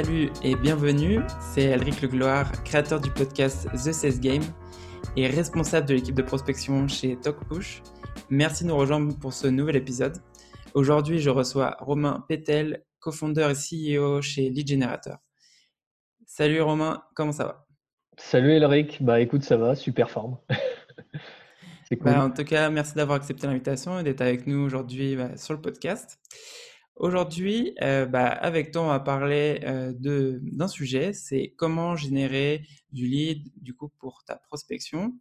Salut et bienvenue, c'est Elric Legloire, créateur du podcast The Sales Game et responsable de l'équipe de prospection chez TalkPush. Merci de nous rejoindre pour ce nouvel épisode. Aujourd'hui, je reçois Romain Pétel, co-founder et CEO chez Lead Generator. Salut Romain, comment ça va? Salut Elric, bah écoute, ça va, super forme. Bah, en tout cas, merci d'avoir accepté l'invitation et d'être avec nous aujourd'hui bah, sur le podcast. Aujourd'hui, euh, bah, avec toi, on va parler euh, d'un sujet, c'est comment générer du lead du coup pour ta prospection.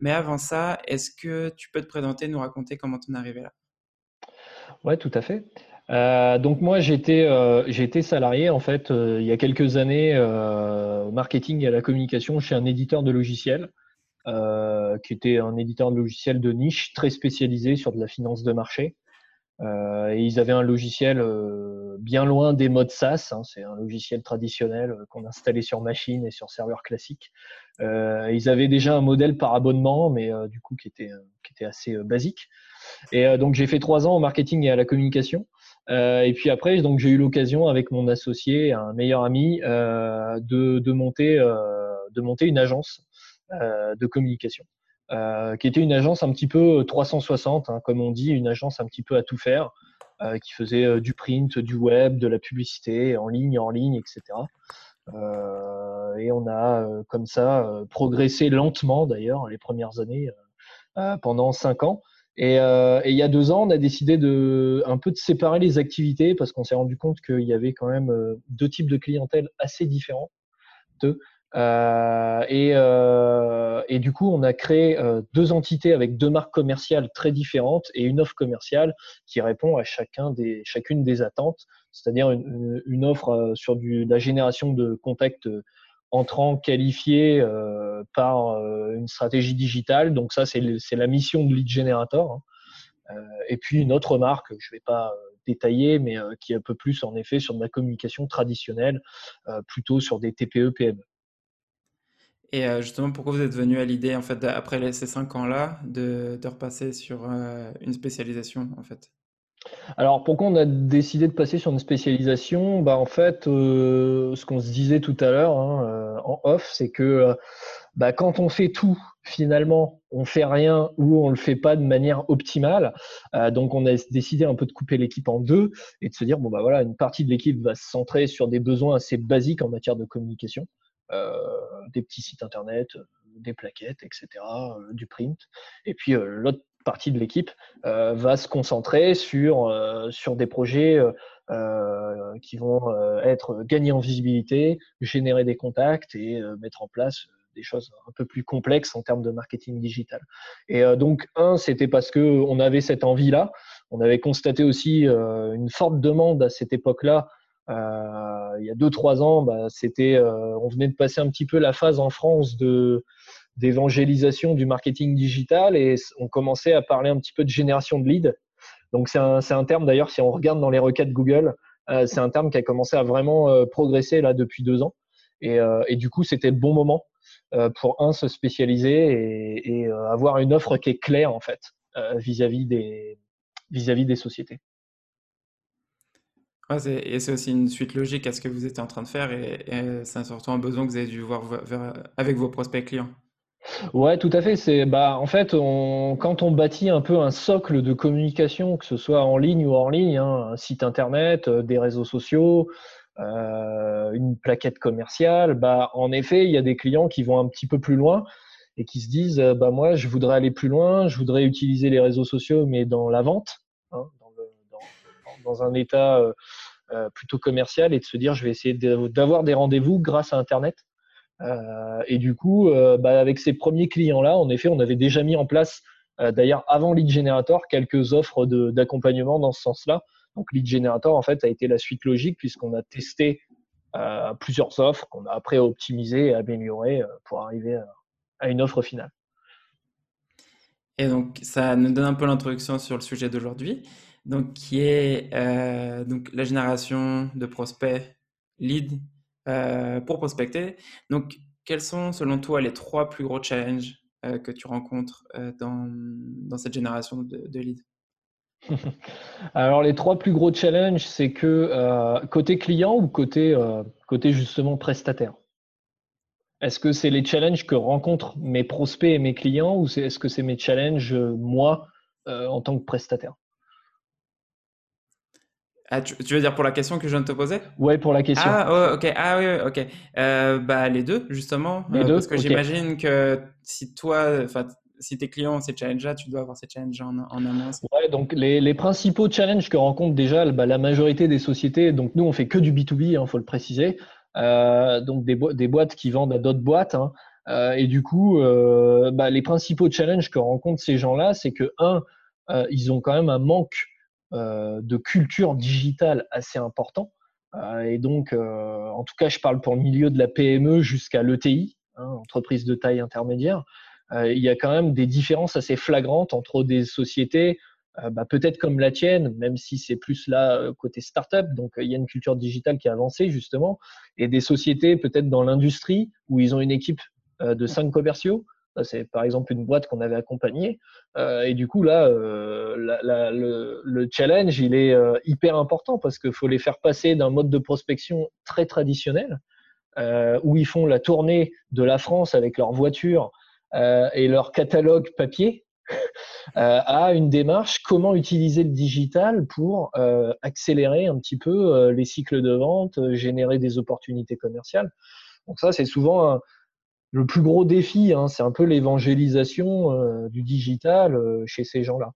Mais avant ça, est-ce que tu peux te présenter, nous raconter comment tu es arrivé là? Ouais, tout à fait. Euh, donc moi, j'étais été salarié en fait il y a quelques années au marketing et à la communication chez un éditeur de logiciels. Qui était un éditeur de logiciels de niche très spécialisé sur de la finance de marché. Euh, et ils avaient un logiciel euh, bien loin des modes SaaS. Hein, c'est un logiciel traditionnel qu'on installait sur machine et sur serveur classique. ils avaient déjà un modèle par abonnement, mais du coup qui était, qui était assez basique. Et donc j'ai fait trois ans au marketing et à la communication. et puis après, donc j'ai eu l'occasion avec mon associé, un meilleur ami, de, de, monter, de monter une agence euh, de communication, euh, qui était une agence un petit peu 360, hein, comme on dit, une agence un petit peu à tout faire, euh, qui faisait du print, du web, de la publicité en ligne, en ligne, etc. et on a comme ça progressé lentement d'ailleurs les premières années pendant cinq ans. Et, il y a deux ans, on a décidé de un peu de séparer les activités parce qu'on s'est rendu compte qu'il y avait quand même deux types de clientèle assez différents. Euh, et, euh, et, du coup, on a créé euh, deux entités avec deux marques commerciales très différentes et une offre commerciale qui répond à chacun des, chacune des attentes, c'est-à-dire une, une, offre sur du, la génération de contacts entrants qualifiés par une stratégie digitale. Donc ça, c'est la mission de Lead Generator. Hein. et puis une autre marque, je ne vais pas détailler, mais qui est un peu plus en effet sur de la communication traditionnelle, plutôt sur des TPE-PME. Et euh, justement, pourquoi vous êtes venu à l'idée, en fait, après ces cinq ans-là, de, repasser sur euh, une spécialisation, en fait? Alors, pourquoi on a décidé de passer sur une spécialisation? Bah, En fait, euh, ce qu'on se disait tout à l'heure hein, en off, c'est que bah, quand on fait tout, finalement, on fait rien ou on le fait pas de manière optimale. donc, on a décidé un peu de couper l'équipe en deux et de se dire bon bah voilà, une partie de l'équipe va se centrer sur des besoins assez basiques en matière de communication. Euh, des petits sites internet, euh, des plaquettes, etc., euh, du print. Et puis l'autre partie de l'équipe va se concentrer sur, sur des projets qui vont être gagnés en visibilité, générer des contacts et mettre en place des choses un peu plus complexes en termes de marketing digital. Et donc, un, c'était parce que on avait cette envie-là. On avait constaté aussi une forte demande à cette époque-là euh, il y a deux trois ans, bah, c'était, euh, on venait de passer un petit peu la phase en France de d'évangélisation du marketing digital et on commençait à parler un petit peu de génération de leads. Donc c'est un, un, terme d'ailleurs, si on regarde dans les requêtes Google, euh, c'est un terme qui a commencé à vraiment euh, progresser là depuis deux ans. Et, euh, et du coup, c'était le bon moment euh, pour un se spécialiser et, et avoir une offre qui est claire en fait vis-à-vis des vis-à-vis des sociétés et c'est aussi une suite logique à ce que vous étiez en train de faire et, c'est surtout un besoin que vous avez dû voir avec vos prospects clients. Ouais, tout à fait. C'est bah en fait, quand on bâtit un peu un socle de communication, que ce soit en ligne ou hors ligne, hein, un site internet, euh, des réseaux sociaux, euh, une plaquette commerciale, bah en effet, il y a des clients qui vont un petit peu plus loin et qui se disent, euh, bah moi, je voudrais aller plus loin, je voudrais utiliser les réseaux sociaux, mais dans la vente, dans un état euh, euh, plutôt commercial et de se dire je vais essayer d'avoir des rendez-vous grâce à Internet. Euh, et du coup, bah, avec ces premiers clients-là, en effet, on avait déjà mis en place, d'ailleurs avant Lead Generator, quelques offres d'accompagnement dans ce sens-là. Donc Lead Generator, en fait, a été la suite logique puisqu'on a testé plusieurs offres qu'on a après optimisées et améliorées pour arriver à une offre finale. Et donc, ça nous donne un peu l'introduction sur le sujet d'aujourd'hui donc qui est euh, donc la génération de prospects leads euh, pour prospecter. Donc, quels sont selon toi les trois plus gros challenges euh, que tu rencontres dans, cette génération de, de leads? Alors, les trois plus gros challenges, c'est que côté client ou côté justement prestataire? Est-ce que c'est les challenges que rencontrent mes prospects et mes clients ou est-ce que c'est mes challenges, moi, en tant que prestataire? Ah, tu, veux dire pour la question que je viens de te poser? Ouais, pour la question. Ah, ok. Ah, oui, ok. Euh, bah, les deux, justement. Les euh, deux Parce que j'imagine que si toi, enfin, si tes clients ont ces challenges-là, tu dois avoir ces challenges en, en amont. Ouais, donc les, les, principaux challenges que rencontrent déjà bah, la majorité des sociétés, donc nous, on fait que du B2B, il hein, faut le préciser. Euh, donc des, des, boîtes qui vendent à d'autres boîtes. Hein. Et du coup, bah, les principaux challenges que rencontrent ces gens-là, c'est que, un, ils ont quand même un manque de culture digitale assez important. Euh, et donc, euh, en tout cas, je parle pour le milieu de la PME jusqu'à l'ETI, hein, entreprise de taille intermédiaire. il y a quand même des différences assez flagrantes entre des sociétés bah, peut-être comme la tienne, même si c'est plus là côté startup, donc il y a une culture digitale qui a avancé justement, et des sociétés peut-être dans l'industrie où ils ont une équipe de cinq commerciaux, c'est par exemple une boîte qu'on avait accompagnée. Euh, et du coup, là, euh, le, challenge, il est euh, hyper important parce qu'il faut les faire passer d'un mode de prospection très traditionnel, où ils font la tournée de la France avec leur voiture et leur catalogue papier, à une démarche comment utiliser le digital pour accélérer un petit peu les cycles de vente, générer des opportunités commerciales. Donc ça, c'est souvent le plus gros défi, hein, c'est un peu l'évangélisation euh, du digital euh, chez ces gens-là.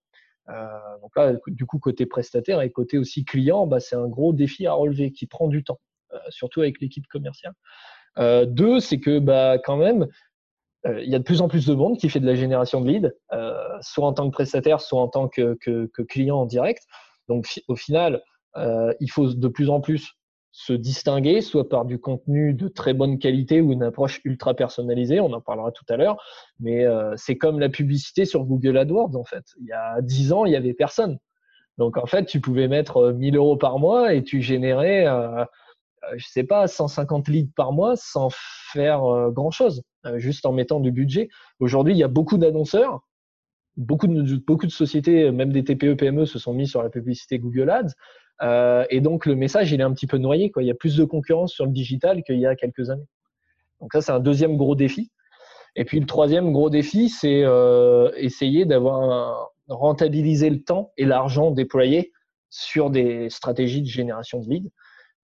Euh, donc là, du coup, côté prestataire et côté aussi client, bah, c'est un gros défi à relever qui prend du temps, surtout avec l'équipe commerciale. deux, c'est que bah, quand même, il y a de plus en plus de monde qui fait de la génération de leads, soit en tant que prestataire, soit en tant que, client en direct. Donc au final, il faut de plus en plus se distinguer, soit par du contenu de très bonne qualité ou une approche ultra personnalisée, on en parlera tout à l'heure, mais euh, c'est comme la publicité sur Google AdWords en fait. Il y a 10 ans, il y avait personne. Donc en fait, tu pouvais mettre 1000 euh, euros par mois et tu générais, euh, je sais pas, 150 leads par mois sans faire grand chose, juste en mettant du budget. Aujourd'hui, il y a beaucoup d'annonceurs, beaucoup de, beaucoup de sociétés, même des TPE, PME, se sont mis sur la publicité Google Ads. Euh, et donc le message, il est un petit peu noyé. Quoi. Il y a plus de concurrence sur le digital qu'il y a quelques années. Donc ça, c'est un deuxième gros défi. Et puis le troisième gros défi, c'est euh, essayer d'avoir rentabiliser le temps et l'argent déployé sur des stratégies de génération de leads.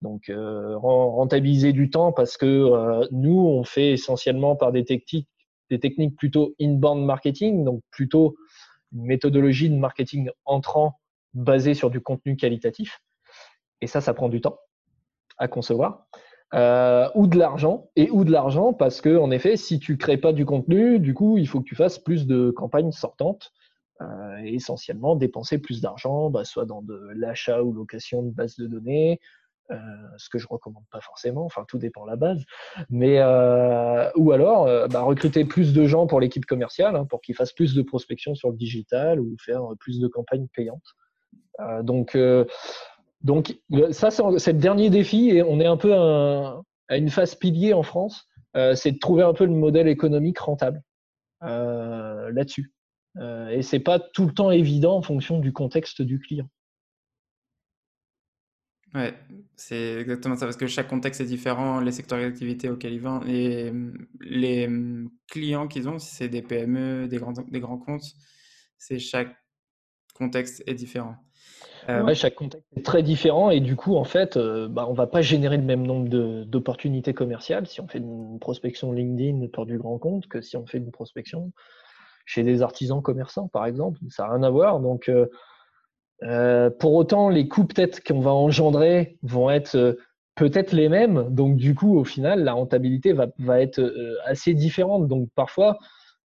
Donc euh, rentabiliser du temps parce que nous, on fait essentiellement par des techniques, des techniques plutôt inbound marketing, donc plutôt une méthodologie de marketing entrant basée sur du contenu qualitatif. Et ça, ça prend du temps à concevoir. Euh, ou de l'argent et ou de l'argent parce que en effet si tu crées pas du contenu du coup il faut que tu fasses plus de campagnes sortantes euh, essentiellement dépenser plus d'argent bah, soit dans de l'achat ou location de bases de données euh, ce que je recommande pas forcément enfin tout dépend de la base mais ou alors bah, recruter plus de gens pour l'équipe commerciale hein, pour qu'ils fassent plus de prospection sur le digital ou faire plus de campagnes payantes donc donc, ça, c'est le dernier défi et on est un peu à une phase pilier en France. Euh, c'est de trouver un peu le modèle économique rentable euh, là-dessus. Euh, et c'est pas tout le temps évident en fonction du contexte du client. Ouais, c'est exactement ça, parce que chaque contexte est différent, les secteurs d'activité auxquels ils vendent, et les clients qu'ils ont, si c'est des PME, des grands, des grands comptes, c'est chaque contexte est différent. Euh, chaque contexte est très différent et du coup, en fait, euh, bah, on va pas générer le même nombre d'opportunités commerciales si on fait une prospection LinkedIn pour du grand compte que si on fait une prospection chez des artisans commerçants, par exemple. Ça n'a rien à voir. Donc, euh, pour autant, les coûts peut-être qu'on va engendrer vont être peut-être les mêmes. Donc, du coup, au final, la rentabilité va, va être assez différente. Donc, parfois,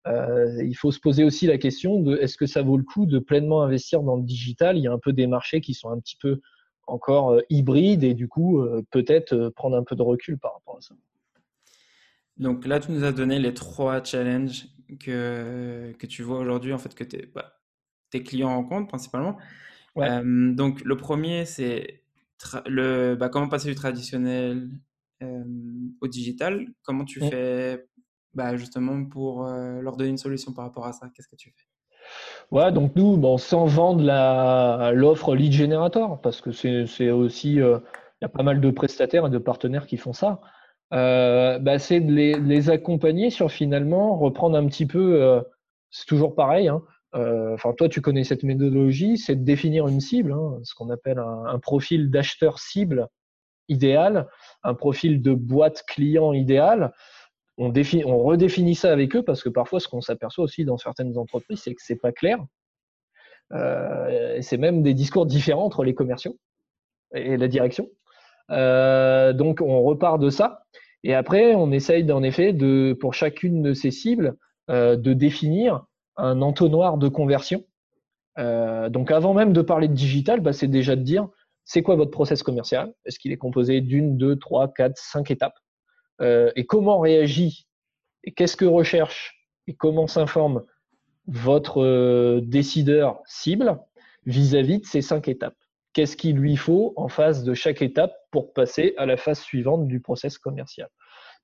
euh, il faut se poser aussi la question de est-ce que ça vaut le coup de pleinement investir dans le digital? Il y a un peu des marchés qui sont un petit peu encore euh, hybrides et du coup euh, peut-être prendre un peu de recul par rapport à ça. Donc là, tu nous as donné les trois challenges que, que tu vois aujourd'hui, en fait, que tes, bah, tes clients rencontrent principalement. donc le premier, c'est le, bah, comment passer du traditionnel au digital? Comment tu fais bah, justement pour euh, leur donner une solution par rapport à ça Qu'est-ce que tu fais? Ouais, donc nous, sans vendre l'offre lead generator, parce que c'est aussi, euh, y a pas mal de prestataires et de partenaires qui font ça. Euh, bah, c'est de les, accompagner sur finalement reprendre un petit peu, c'est toujours pareil. Hein, enfin, toi, tu connais cette méthodologie, c'est de définir une cible, hein, ce qu'on appelle un, profil d'acheteur cible idéal, un profil de boîte client idéal. On, redéfinit ça avec eux parce que parfois, ce qu'on s'aperçoit aussi dans certaines entreprises, c'est que c'est pas clair. c'est même des discours différents entre les commerciaux et la direction. Euh, donc on repart de ça. Et après, on essaye en effet de, pour chacune de ces cibles, euh, de définir un entonnoir de conversion. Euh, donc avant même de parler de digital, bah, c'est déjà de dire c'est quoi votre process commercial? Est-ce qu'il est composé d'une, deux, trois, quatre, cinq étapes? Et comment réagit Et qu'est-ce que recherche Et comment s'informe votre décideur cible vis-à-vis -vis de ces cinq étapes? Qu'est-ce qu'il lui faut en face de chaque étape pour passer à la phase suivante du process commercial?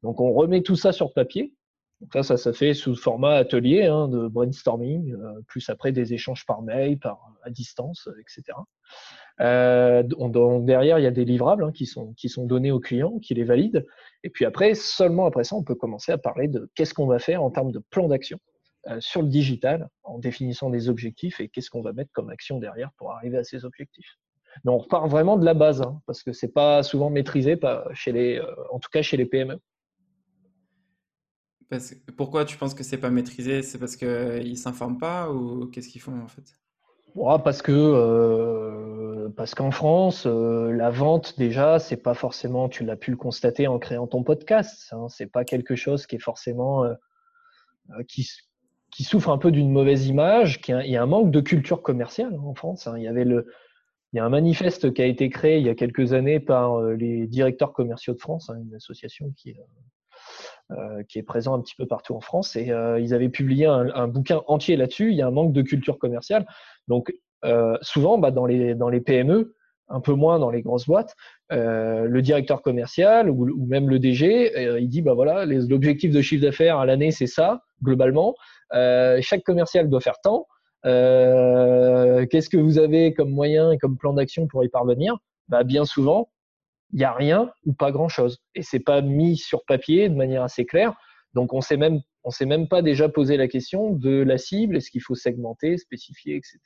Donc on remet tout ça sur papier. Donc ça, ça se fait sous format atelier hein, de brainstorming, euh, plus après des échanges par mail, par à distance, etc. Euh, donc derrière, il y a des livrables hein, qui, sont, qui sont donnés aux clients, qui les valident. Et puis après, seulement après ça, on peut commencer à parler de qu'est-ce qu'on va faire en termes de plan d'action euh, sur le digital, en définissant des objectifs et qu'est-ce qu'on va mettre comme action derrière pour arriver à ces objectifs. Mais on repart vraiment de la base, hein, parce que c'est pas souvent maîtrisé, chez les, euh, en tout cas chez les PME. pourquoi tu penses que c'est pas maîtrisé? C'est parce qu'ils s'informent pas ou qu'est-ce qu'ils font en fait? Parce que euh, parce qu'en France, euh, la vente déjà, c'est pas forcément. Tu l'as pu le constater en créant ton podcast. Hein, c'est pas quelque chose qui est forcément qui, qui souffre un peu d'une mauvaise image. Il y a un manque de culture commerciale en France. Hein. Il y avait le il y a un manifeste qui a été créé il y a quelques années par euh, les directeurs commerciaux de France, hein, une association qui, euh, euh, qui est présente un petit peu partout en France. Et ils avaient publié un, bouquin entier là-dessus. Il y a un manque de culture commerciale. Donc, souvent, bah, dans, les, dans les PME, un peu moins dans les grosses boîtes, le directeur commercial ou, même le DG, il dit bah voilà, l'objectif de chiffre d'affaires à l'année c'est ça globalement. chaque commercial doit faire tant. Euh, qu'est-ce que vous avez comme moyen et comme plan d'action pour y parvenir? Bah, Bien souvent, il n'y a rien ou pas grand-chose. Et c'est pas mis sur papier de manière assez claire. Donc on sait même on s'est même pas déjà posé la question de la cible, est-ce qu'il faut segmenter, spécifier, etc.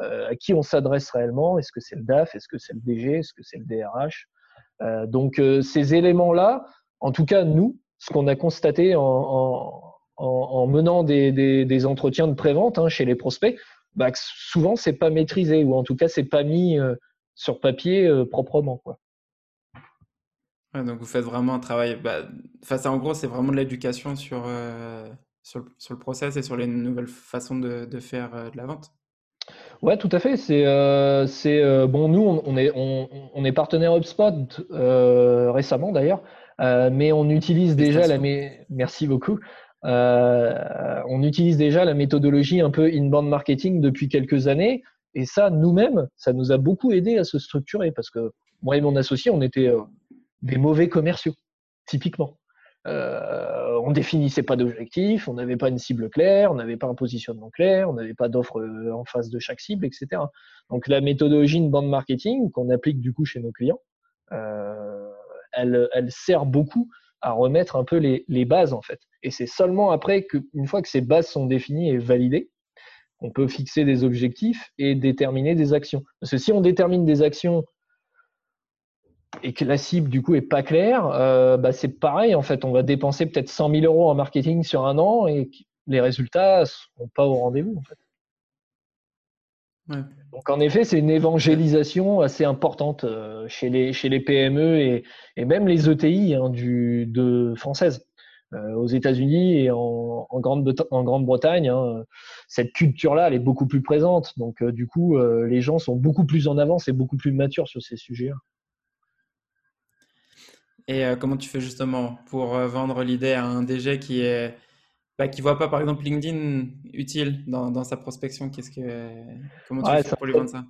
Euh, à qui on s'adresse réellement? Est-ce que c'est le DAF Est-ce que c'est le DG Est-ce que c'est le DRH euh, Donc euh, ces éléments-là, en tout cas nous, ce qu'on a constaté en, en, en, menant des, entretiens de prévente hein, chez les prospects, bah, souvent c'est pas maîtrisé ou en tout cas c'est pas mis sur papier proprement. Quoi. Donc vous faites vraiment un travail. Bah, en gros, c'est vraiment de l'éducation sur, euh, sur, le, process et sur les nouvelles façons de, faire de la vente? Ouais, tout à fait. C'est, c'est bon. Nous, on, est, on, est partenaire HubSpot récemment d'ailleurs, mais on utilise déjà la. Merci beaucoup. Euh, on utilise déjà la méthodologie un peu inbound marketing depuis quelques années. Et ça, nous-mêmes, ça nous a beaucoup aidé à se structurer parce que moi et mon associé, on était euh, des mauvais commerciaux, typiquement. Euh, on définissait pas d'objectifs, on n'avait pas une cible claire, on n'avait pas un positionnement clair, on n'avait pas d'offre euh, en face de chaque cible, etc. Donc la méthodologie inbound marketing qu'on applique du coup chez nos clients, elle, elle, sert beaucoup à remettre un peu les, les bases en fait. Et c'est seulement après qu'une fois que ces bases sont définies et validées, on peut fixer des objectifs et déterminer des actions. Parce que si on détermine des actions et que la cible du coup est pas claire, euh, bah, c'est pareil en fait. On va dépenser peut-être 100 000 euros en marketing sur un an et les résultats sont pas au rendez-vous en fait. Donc en effet, c'est une évangélisation assez importante euh, chez les, chez les PME et, et même les ETI hein, du, de françaises. Euh, aux États-Unis et en, en Grande-Bretagne, hein, cette culture-là, elle est beaucoup plus présente. Donc du coup, les gens sont beaucoup plus en avance et beaucoup plus matures sur ces sujets-là. Et comment tu fais justement pour vendre l'idée à un DG qui est bah, qui voit pas par exemple LinkedIn utile dans, dans sa prospection? Qu'est-ce que comment tu fais pour lui vendre ça?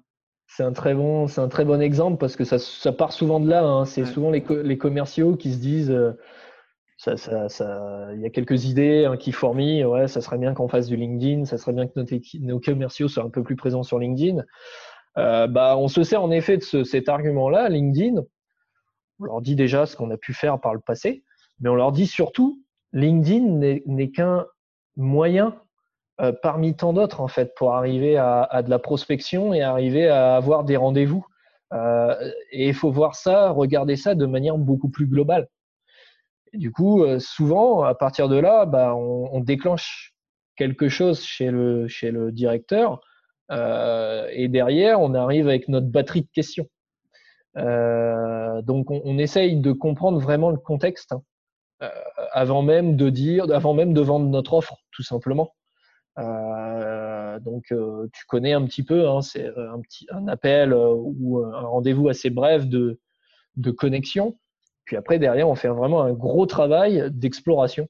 c'est un très bon, c'est un très bon exemple parce que ça, ça part souvent de là. Hein. C'est souvent les, les, commerciaux qui se disent, euh, ça, ça, ça, il y a quelques idées hein, qui fourmillent. Ouais, ça serait bien qu'on fasse du LinkedIn. Ça serait bien que nos, nos commerciaux soient un peu plus présents sur LinkedIn. Euh, bah, on se sert en effet de ce, cet argument-là, LinkedIn. On leur dit déjà ce qu'on a pu faire par le passé, mais on leur dit surtout, LinkedIn n'est qu'un moyen euh, parmi tant d'autres en fait pour arriver à, de la prospection et arriver à avoir des rendez-vous. Euh, et il faut voir ça, regarder ça de manière beaucoup plus globale. Du coup, euh, souvent, à partir de là, bah, on, déclenche quelque chose chez le directeur et derrière, on arrive avec notre batterie de questions. Donc, on, essaye de comprendre vraiment le contexte hein, avant même de dire, avant même de vendre notre offre, tout simplement. Euh, donc, euh, tu connais un petit peu, hein, c'est un, petit, un appel euh, ou un rendez-vous assez bref de, de connexion. Puis après, derrière, on fait vraiment un gros travail d'exploration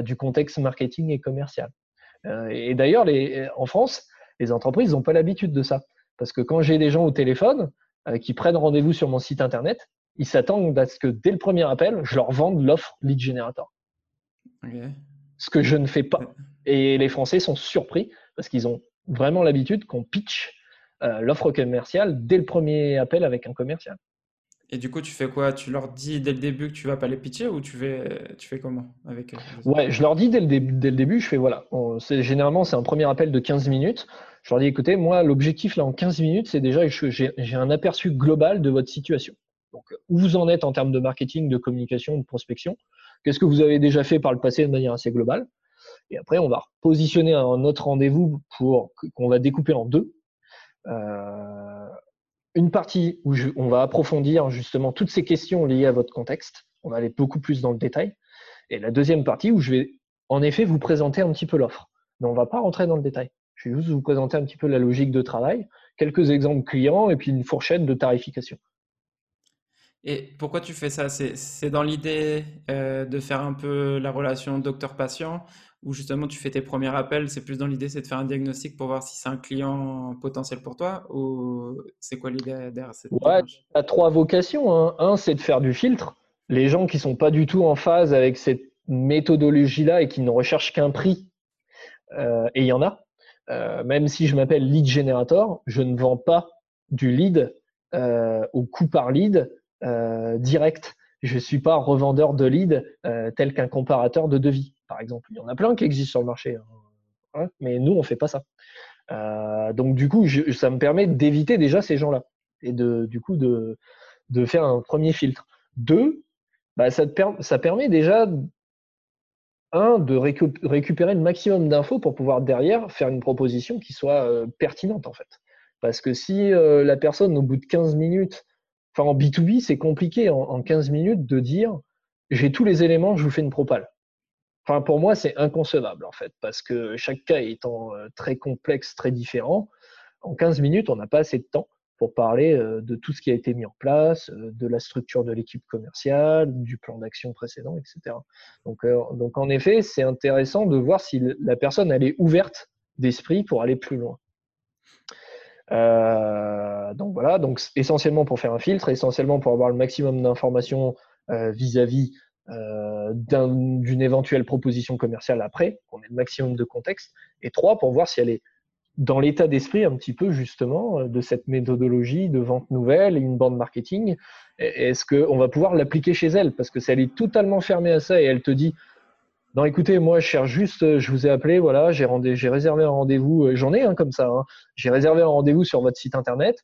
du contexte marketing et commercial. et d'ailleurs, en France, les entreprises n'ont pas l'habitude de ça. Parce que quand j'ai des gens au téléphone qui prennent rendez-vous sur mon site internet, ils s'attendent à ce que dès le premier appel, je leur vende l'offre Lead Generator. Ce que je ne fais pas. Et les Français sont surpris parce qu'ils ont vraiment l'habitude qu'on pitch euh, l'offre commerciale dès le premier appel avec un commercial. Et du coup, tu fais quoi? Tu leur dis dès le début que tu vas pas les pitcher ou tu fais, tu fais comment avec Ouais, je leur dis dès le, début, dès le début, je fais voilà. généralement, c'est un premier appel de 15 minutes. Je leur dis écoutez, moi, l'objectif là en 15 minutes, c'est déjà j'ai un aperçu global de votre situation. Donc, où vous en êtes en termes de marketing, de communication, de prospection? Qu'est-ce que vous avez déjà fait par le passé de manière assez globale? Et après, on va positionner un autre rendez-vous pour qu'on va découper en deux. Euh, une partie où on va approfondir justement toutes ces questions liées à votre contexte. On va aller beaucoup plus dans le détail. Et la deuxième partie où je vais en effet vous présenter un petit peu l'offre. Mais on ne va pas rentrer dans le détail. Je vais juste vous présenter un petit peu la logique de travail, quelques exemples clients et puis une fourchette de tarification. Et pourquoi tu fais ça? C'est dans l'idée euh, de faire un peu la relation docteur-patient ou justement tu fais tes premiers appels, c'est plus dans l'idée, c'est de faire un diagnostic pour voir si c'est un client potentiel pour toi ou c'est quoi l'idée derrière cette Ouais, tu as trois vocations. Hein. Un, c'est de faire du filtre. Les gens qui sont pas du tout en phase avec cette méthodologie-là et qui ne recherchent qu'un prix, euh, et il y en a. Euh, même si je m'appelle lead generator, je ne vends pas du lead euh, au coût par lead direct. Je ne suis pas revendeur de lead tel qu'un comparateur de devis par exemple. Il y en a plein qui existent sur le marché, hein. mais nous, on fait pas ça. Euh, donc, du coup, ça me permet d'éviter déjà ces gens-là et de, du coup, de, de faire un premier filtre. Deux, bah, ça permet déjà, de récupérer le maximum d'infos pour pouvoir derrière faire une proposition qui soit euh, pertinente, en fait. Parce que si euh, la personne, au bout de 15 minutes, enfin en B2B, c'est compliqué en, en, 15 minutes de dire j'ai tous les éléments, je vous fais une propale. Enfin, pour moi, c'est inconcevable en fait, parce que chaque cas étant euh, très complexe, très différent, en 15 minutes, on n'a pas assez de temps pour parler euh, de tout ce qui a été mis en place, euh, de la structure de l'équipe commerciale, du plan d'action précédent, etc. Donc, donc en effet, c'est intéressant de voir si la personne elle est ouverte d'esprit pour aller plus loin. donc voilà, donc essentiellement pour faire un filtre, essentiellement pour avoir le maximum d'informations vis-à-vis euh, d'une éventuelle proposition commerciale après, qu'on ait le maximum de contexte, et trois, pour voir si elle est dans l'état d'esprit un petit peu justement euh, de cette méthodologie de vente nouvelle et une bande marketing. Est-ce qu'on va pouvoir l'appliquer chez elle? Parce que si elle est totalement fermée à ça et elle te dit non, écoutez, moi, je cherche juste, je vous ai appelé, voilà, j'ai réservé un rendez-vous, euh, j'en ai un comme ça, hein. j'ai réservé un rendez-vous sur votre site internet,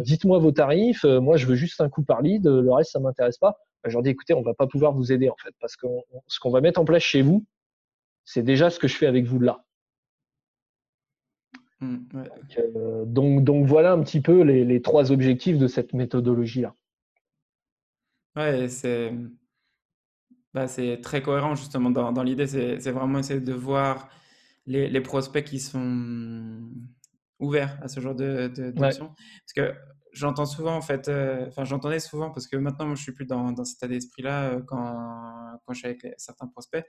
dites-moi vos tarifs, moi, je veux juste un coup par lead, le reste, ça m'intéresse pas. Bah, je leur dis écoutez, on va pas pouvoir vous aider en fait, parce que ce qu'on va mettre en place chez vous, c'est déjà ce que je fais avec vous là. Mmh, euh, donc, donc, voilà un petit peu les, trois objectifs de cette méthodologie-là. Ouais, c'est bah, très cohérent justement dans, l'idée, c'est vraiment essayer de voir les, prospects qui sont ouverts à ce genre de, de Parce que j'entends souvent en fait, euh, enfin j'entendais souvent parce que maintenant moi, je suis plus dans, dans cet état d'esprit-là euh, quand, quand je suis avec certains prospects.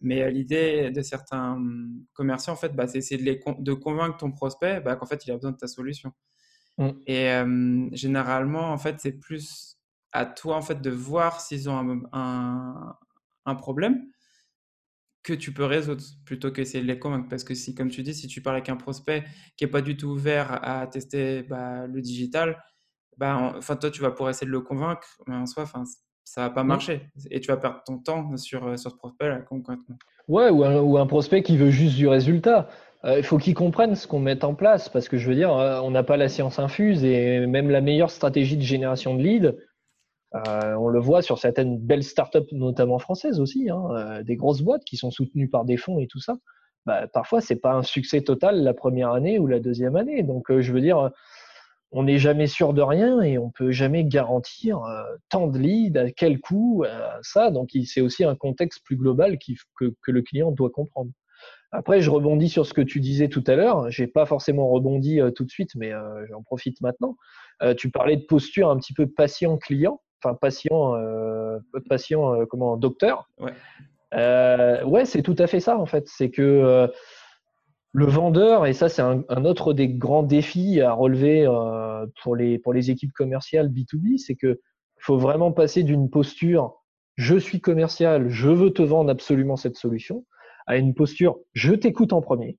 Mais euh, l'idée de certains hum, commerciants en fait, bah, c'est essayer de, les de convaincre ton prospect bah, qu'en fait il a besoin de ta solution. Mmh. Et généralement en fait c'est plus à toi en fait de voir s'ils ont un, un, un problème que tu peux résoudre plutôt que essayer de les convaincre. Parce que si, comme tu dis, si tu parles avec un prospect qui n'est pas du tout ouvert à tester bah, le digital, bah, enfin, toi, tu vas pour essayer de le convaincre, mais en soi, enfin, ça va pas marcher. Et tu vas perdre ton temps sur, sur ce prospect-là, concrètement. Ouais, ou un, ou un, prospect qui veut juste du résultat. il faut qu'il comprenne ce qu'on met en place, parce que je veux dire, on n'a pas la science infuse et même la meilleure stratégie de génération de leads, euh, on le voit sur certaines belles startups, notamment françaises aussi, hein, euh, des grosses boîtes qui sont soutenues par des fonds et tout ça. Bah, parfois, c'est pas un succès total la première année ou la deuxième année. Donc, euh, je veux dire, on n'est jamais sûr de rien et on peut jamais garantir tant de leads, à quel coût, ça. Donc, c'est aussi un contexte plus global que, que, le client doit comprendre. Après, je rebondis sur ce que tu disais tout à l'heure. J'ai pas forcément rebondi tout de suite, mais j'en profite maintenant. tu parlais de posture un petit peu patient-client enfin patient, euh, patient euh, comment, docteur. Ouais. Euh, ouais, c'est tout à fait ça en fait. C'est que le vendeur, et ça c'est un, autre des grands défis à relever pour, les, pour les équipes commerciales B2B, c'est que faut vraiment passer d'une posture je suis commercial, je veux te vendre absolument cette solution, à une posture je t'écoute en premier,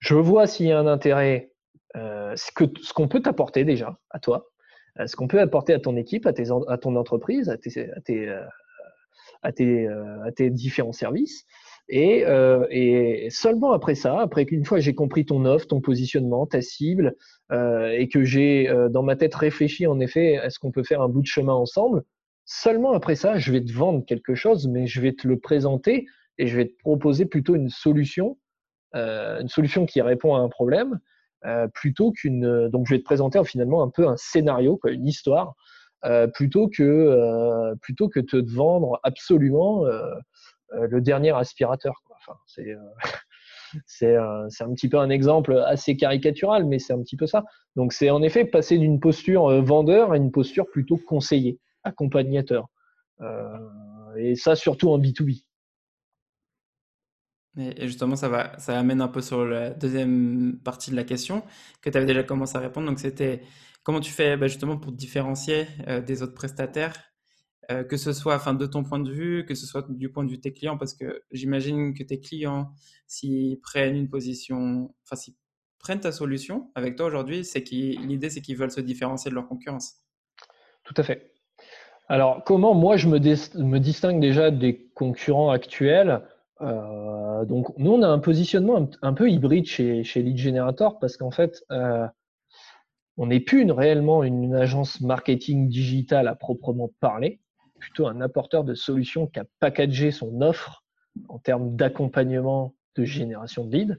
je vois s'il y a un intérêt, ce qu'on ce qu'on peut t'apporter déjà à toi, euh, ce qu'on peut apporter à ton équipe, à, tes, à ton entreprise, à tes, à tes, euh, euh, à tes différents services. Et, et, seulement après ça, après qu'une fois j'ai compris ton offre, ton positionnement, ta cible, euh, et que j'ai dans ma tête réfléchi en effet, est-ce qu'on peut faire un bout de chemin ensemble Seulement après ça, je vais te vendre quelque chose, mais je vais te le présenter et je vais te proposer plutôt une solution, euh, une solution qui répond à un problème, euh, plutôt qu'une. Donc, je vais te présenter finalement un peu un scénario, quoi, une histoire, euh, plutôt que euh, plutôt que te vendre absolument le dernier aspirateur. Enfin, c'est c'est un, petit peu un exemple assez caricatural, mais c'est un petit peu ça. Donc, c'est en effet passer d'une posture vendeur à une posture plutôt conseiller, accompagnateur. et ça, surtout en B2B. Et justement, ça va, ça amène un peu sur la deuxième partie de la question que tu avais déjà commencé à répondre. Donc, c'était comment tu fais bah, justement pour te différencier euh, des autres prestataires, euh, que ce soit enfin, de ton point de vue, que ce soit du point de vue de tes clients, parce que j'imagine que tes clients, s'ils prennent une position, enfin, s'ils prennent ta solution avec toi aujourd'hui, c'est l'idée, c'est qu'ils veulent se différencier de leur concurrence. Tout à fait. Alors, comment moi je me, distingue déjà des concurrents actuels? Euh, donc, nous, on a un positionnement un, peu hybride chez, chez Lead Generator parce qu'en fait, euh, on n'est plus réellement une, agence marketing digital à proprement parler, plutôt un apporteur de solutions qui a packagé son offre en termes d'accompagnement de génération de leads.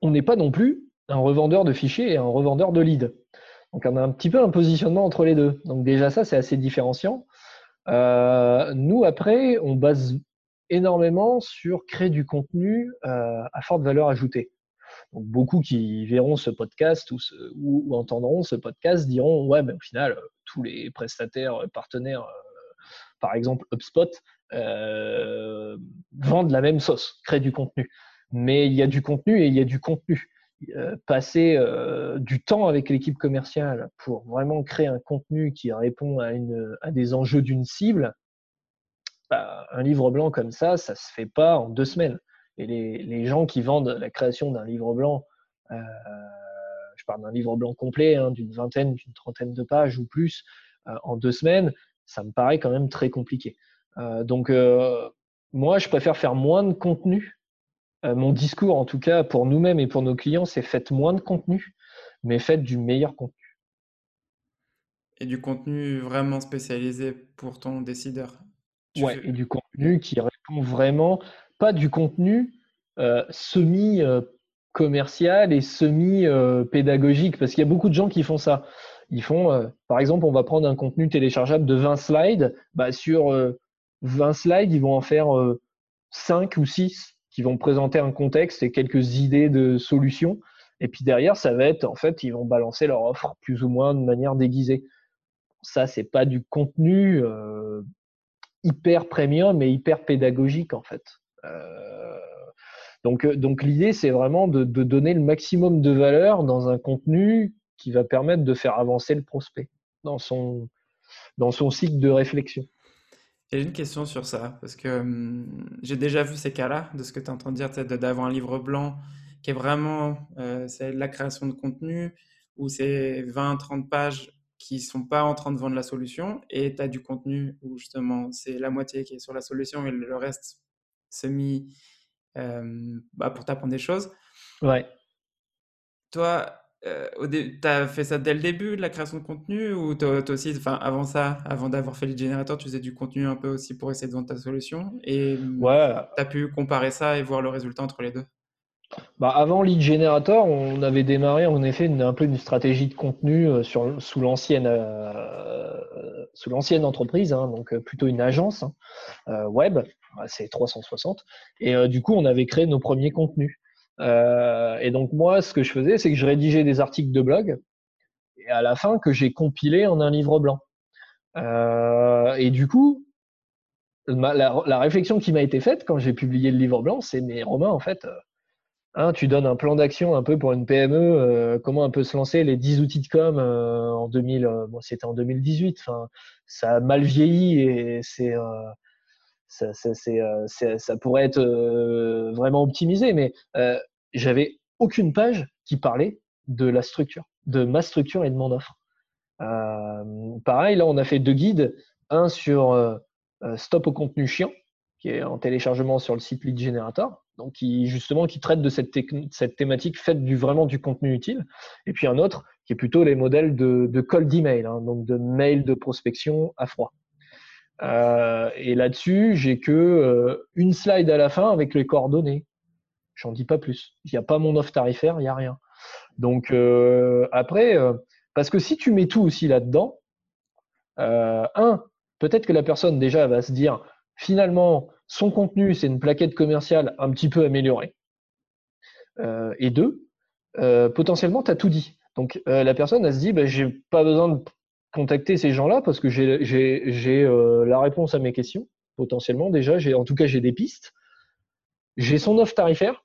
On n'est pas non plus un revendeur de fichiers et un revendeur de leads. Donc, on a un petit peu un positionnement entre les deux. Donc, déjà, ça, c'est assez différenciant. Euh, nous, après, on base énormément sur créer du contenu euh, à forte valeur ajoutée. Beaucoup qui verront ce podcast ou, entendront ce podcast diront ouais, mais au final, euh, tous les prestataires euh, partenaires, par exemple HubSpot, vendent la même sauce, créent du contenu. Mais il y a du contenu et il y a du contenu. passer du temps avec l'équipe commerciale pour vraiment créer un contenu qui répond à, des enjeux d'une cible, bah, un livre blanc comme ça, ça se fait pas en deux semaines. Et les, gens qui vendent la création d'un livre blanc, euh, je parle d'un livre blanc complet, hein, d'une vingtaine, d'une trentaine de pages ou plus, euh, en deux semaines, ça me paraît quand même très compliqué. Euh, donc, moi, je préfère faire moins de contenu. mon discours, en tout cas, pour nous-mêmes et pour nos clients, c'est faites moins de contenu, mais faites du meilleur contenu. Et du contenu vraiment spécialisé pour ton décideur? Ouais, et du contenu qui répond vraiment, pas du contenu euh, semi-commercial et semi-pédagogique, parce qu'il y a beaucoup de gens qui font ça. Ils font, euh, par exemple, on va prendre un contenu téléchargeable de 20 slides, bah, sur 20 euh, slides, ils vont en faire 5 ou 6 qui vont présenter un contexte et quelques idées de solutions. Et puis derrière, ça va être, en fait, ils vont balancer leur offre plus ou moins de manière déguisée. Ça, c'est pas du contenu hyper premium et hyper pédagogique en fait. Euh, donc, euh, donc l'idée, c'est vraiment de, donner le maximum de valeur dans un contenu qui va permettre de faire avancer le prospect dans son, dans son cycle de réflexion. J'ai une question sur ça, parce que hum, j'ai déjà vu ces cas-là, de ce que tu es en train de dire, d'avoir un livre blanc qui est vraiment euh, c'est la création de contenu, où c'est 20, 30 pages qui sont pas en train de vendre la solution et tu as du contenu où justement c'est la moitié qui est sur la solution et le reste semi euh, bah, pour t'apprendre des choses. Ouais. Toi, euh, tu as fait ça dès le début de la création de contenu ou toi, aussi, enfin avant ça, avant d'avoir fait le générateur, tu faisais du contenu un peu aussi pour essayer de vendre ta solution et ouais. tu as pu comparer ça et voir le résultat entre les deux? Bah, avant Lead Generator, on avait démarré en effet une, un peu une stratégie de contenu euh, sur, sous l'ancienne euh, l'ancienne entreprise, hein, donc euh, plutôt une agence hein, web, c'est 360. Et du coup, on avait créé nos premiers contenus. et donc moi, ce que je faisais, c'est que je rédigeais des articles de blog et à la fin que j'ai compilé en un livre blanc. et du coup, la, la, réflexion qui m'a été faite quand j'ai publié le livre blanc, c'est mais Romain, en fait, Hein, tu donnes un plan d'action un peu pour une PME, euh, comment un peu se lancer, les 10 outils de com euh, en 2000, euh, bon, c'était en 2018, enfin, ça a mal vieilli et c'est, ça, ça, ça, pourrait être vraiment optimisé, mais j'avais aucune page qui parlait de la structure, de ma structure et de mon offre. pareil, là, on a fait deux guides, un sur stop au contenu chiant, qui est en téléchargement sur le site Lead Generator, qui justement qui traite de cette, cette thématique faite du vraiment du contenu utile, et puis un autre qui est plutôt les modèles de, de cold email, hein, donc de mail de prospection à froid. Euh, et là-dessus, j'ai que euh, une slide à la fin avec les coordonnées. J'en dis pas plus. Il n'y a pas mon offre tarifaire, il n'y a rien. Donc euh, après, parce que si tu mets tout aussi là-dedans, un, peut-être que la personne déjà va se dire finalement son contenu, c'est une plaquette commerciale un petit peu améliorée. Euh, et deux, euh, potentiellement, tu as tout dit. Donc euh, la personne, elle se dit, bah, j'ai pas besoin de contacter ces gens-là parce que j'ai la réponse à mes questions, potentiellement déjà. En tout cas, j'ai des pistes. J'ai son offre tarifaire.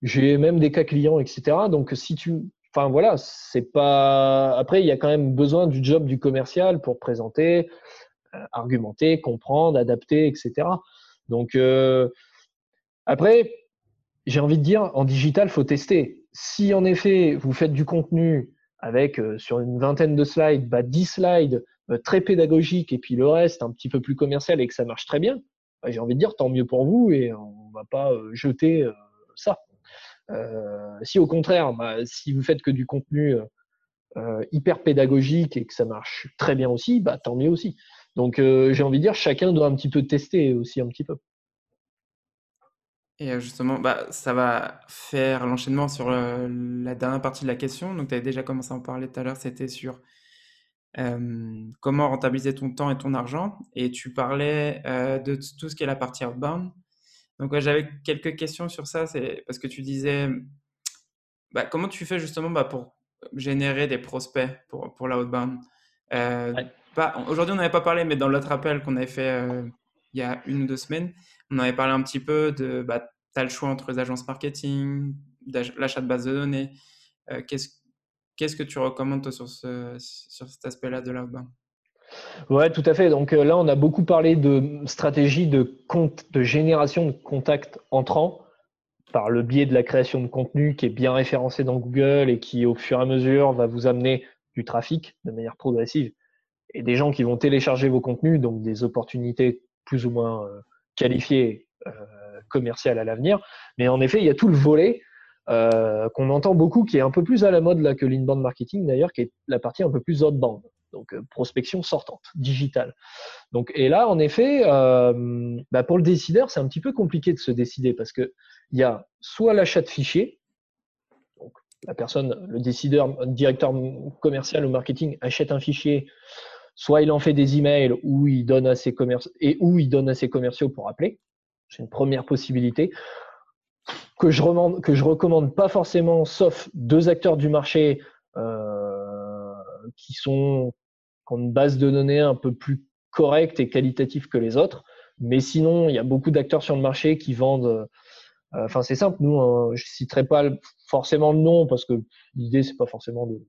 J'ai même des cas clients, etc. Donc si tu... Enfin voilà, c'est pas... Après, il y a quand même besoin du job du commercial pour présenter, argumenter, comprendre, adapter, etc. Donc euh, après, j'ai envie de dire, en digital, faut tester. Si en effet vous faites du contenu avec euh, sur une vingtaine de slides, bah, 10 slides très pédagogiques et puis le reste un petit peu plus commercial et que ça marche très bien, bah, j'ai envie de dire tant mieux pour vous et on va pas jeter ça. si au contraire, bah, si vous faites que du contenu hyper pédagogique et que ça marche très bien aussi, bah, tant mieux aussi. Donc euh, j'ai envie de dire, chacun doit un petit peu tester aussi un petit peu. Et euh, justement, bah, ça va faire l'enchaînement sur la dernière partie de la question. Donc tu avais déjà commencé à en parler tout à l'heure, c'était sur comment rentabiliser ton temps et ton argent. Et tu parlais de tout ce qui est la partie outbound. Donc j'avais quelques questions sur ça, c'est parce que tu disais, bah, comment tu fais justement bah, pour générer des prospects pour, pour la outbound Aujourd'hui, on n'avait pas parlé, mais dans l'autre appel qu'on avait fait euh, il y a une ou deux semaines, on avait parlé un petit peu de. Bah, tu as le choix entre les agences marketing, l'achat de base de données. Euh, qu'est-ce que tu recommandes sur, ce, sur cet aspect-là de l'outbound? Ouais, tout à fait. Donc euh, là, on a beaucoup parlé de stratégie de, de génération de contacts entrants par le biais de la création de contenu qui est bien référencé dans Google et qui, au fur et à mesure, va vous amener du trafic de manière progressive et des gens qui vont télécharger vos contenus, donc des opportunités plus ou moins euh, qualifiées euh, commerciales à l'avenir. Mais en effet, il y a tout le volet euh, qu'on entend beaucoup, qui est un peu plus à la mode là que l'inbound marketing d'ailleurs, qui est la partie un peu plus outbound, donc prospection sortante, digitale. Donc et là, en effet, bah, pour le décideur, c'est un petit peu compliqué de se décider parce que il y a soit l'achat de fichiers, donc la personne, le décideur, directeur commercial ou marketing achète un fichier Soit il en fait des emails où il donne à ses et où il donne à ses commerciaux pour appeler. C'est une première possibilité que je je recommande pas forcément, sauf deux acteurs du marché euh, qui sont qui ont une base de données un peu plus correcte et qualitative que les autres. Mais sinon, il y a beaucoup d'acteurs sur le marché qui vendent. Euh, enfin, c'est simple. Nous, hein, je citerai pas forcément le nom parce que l'idée c'est pas forcément de,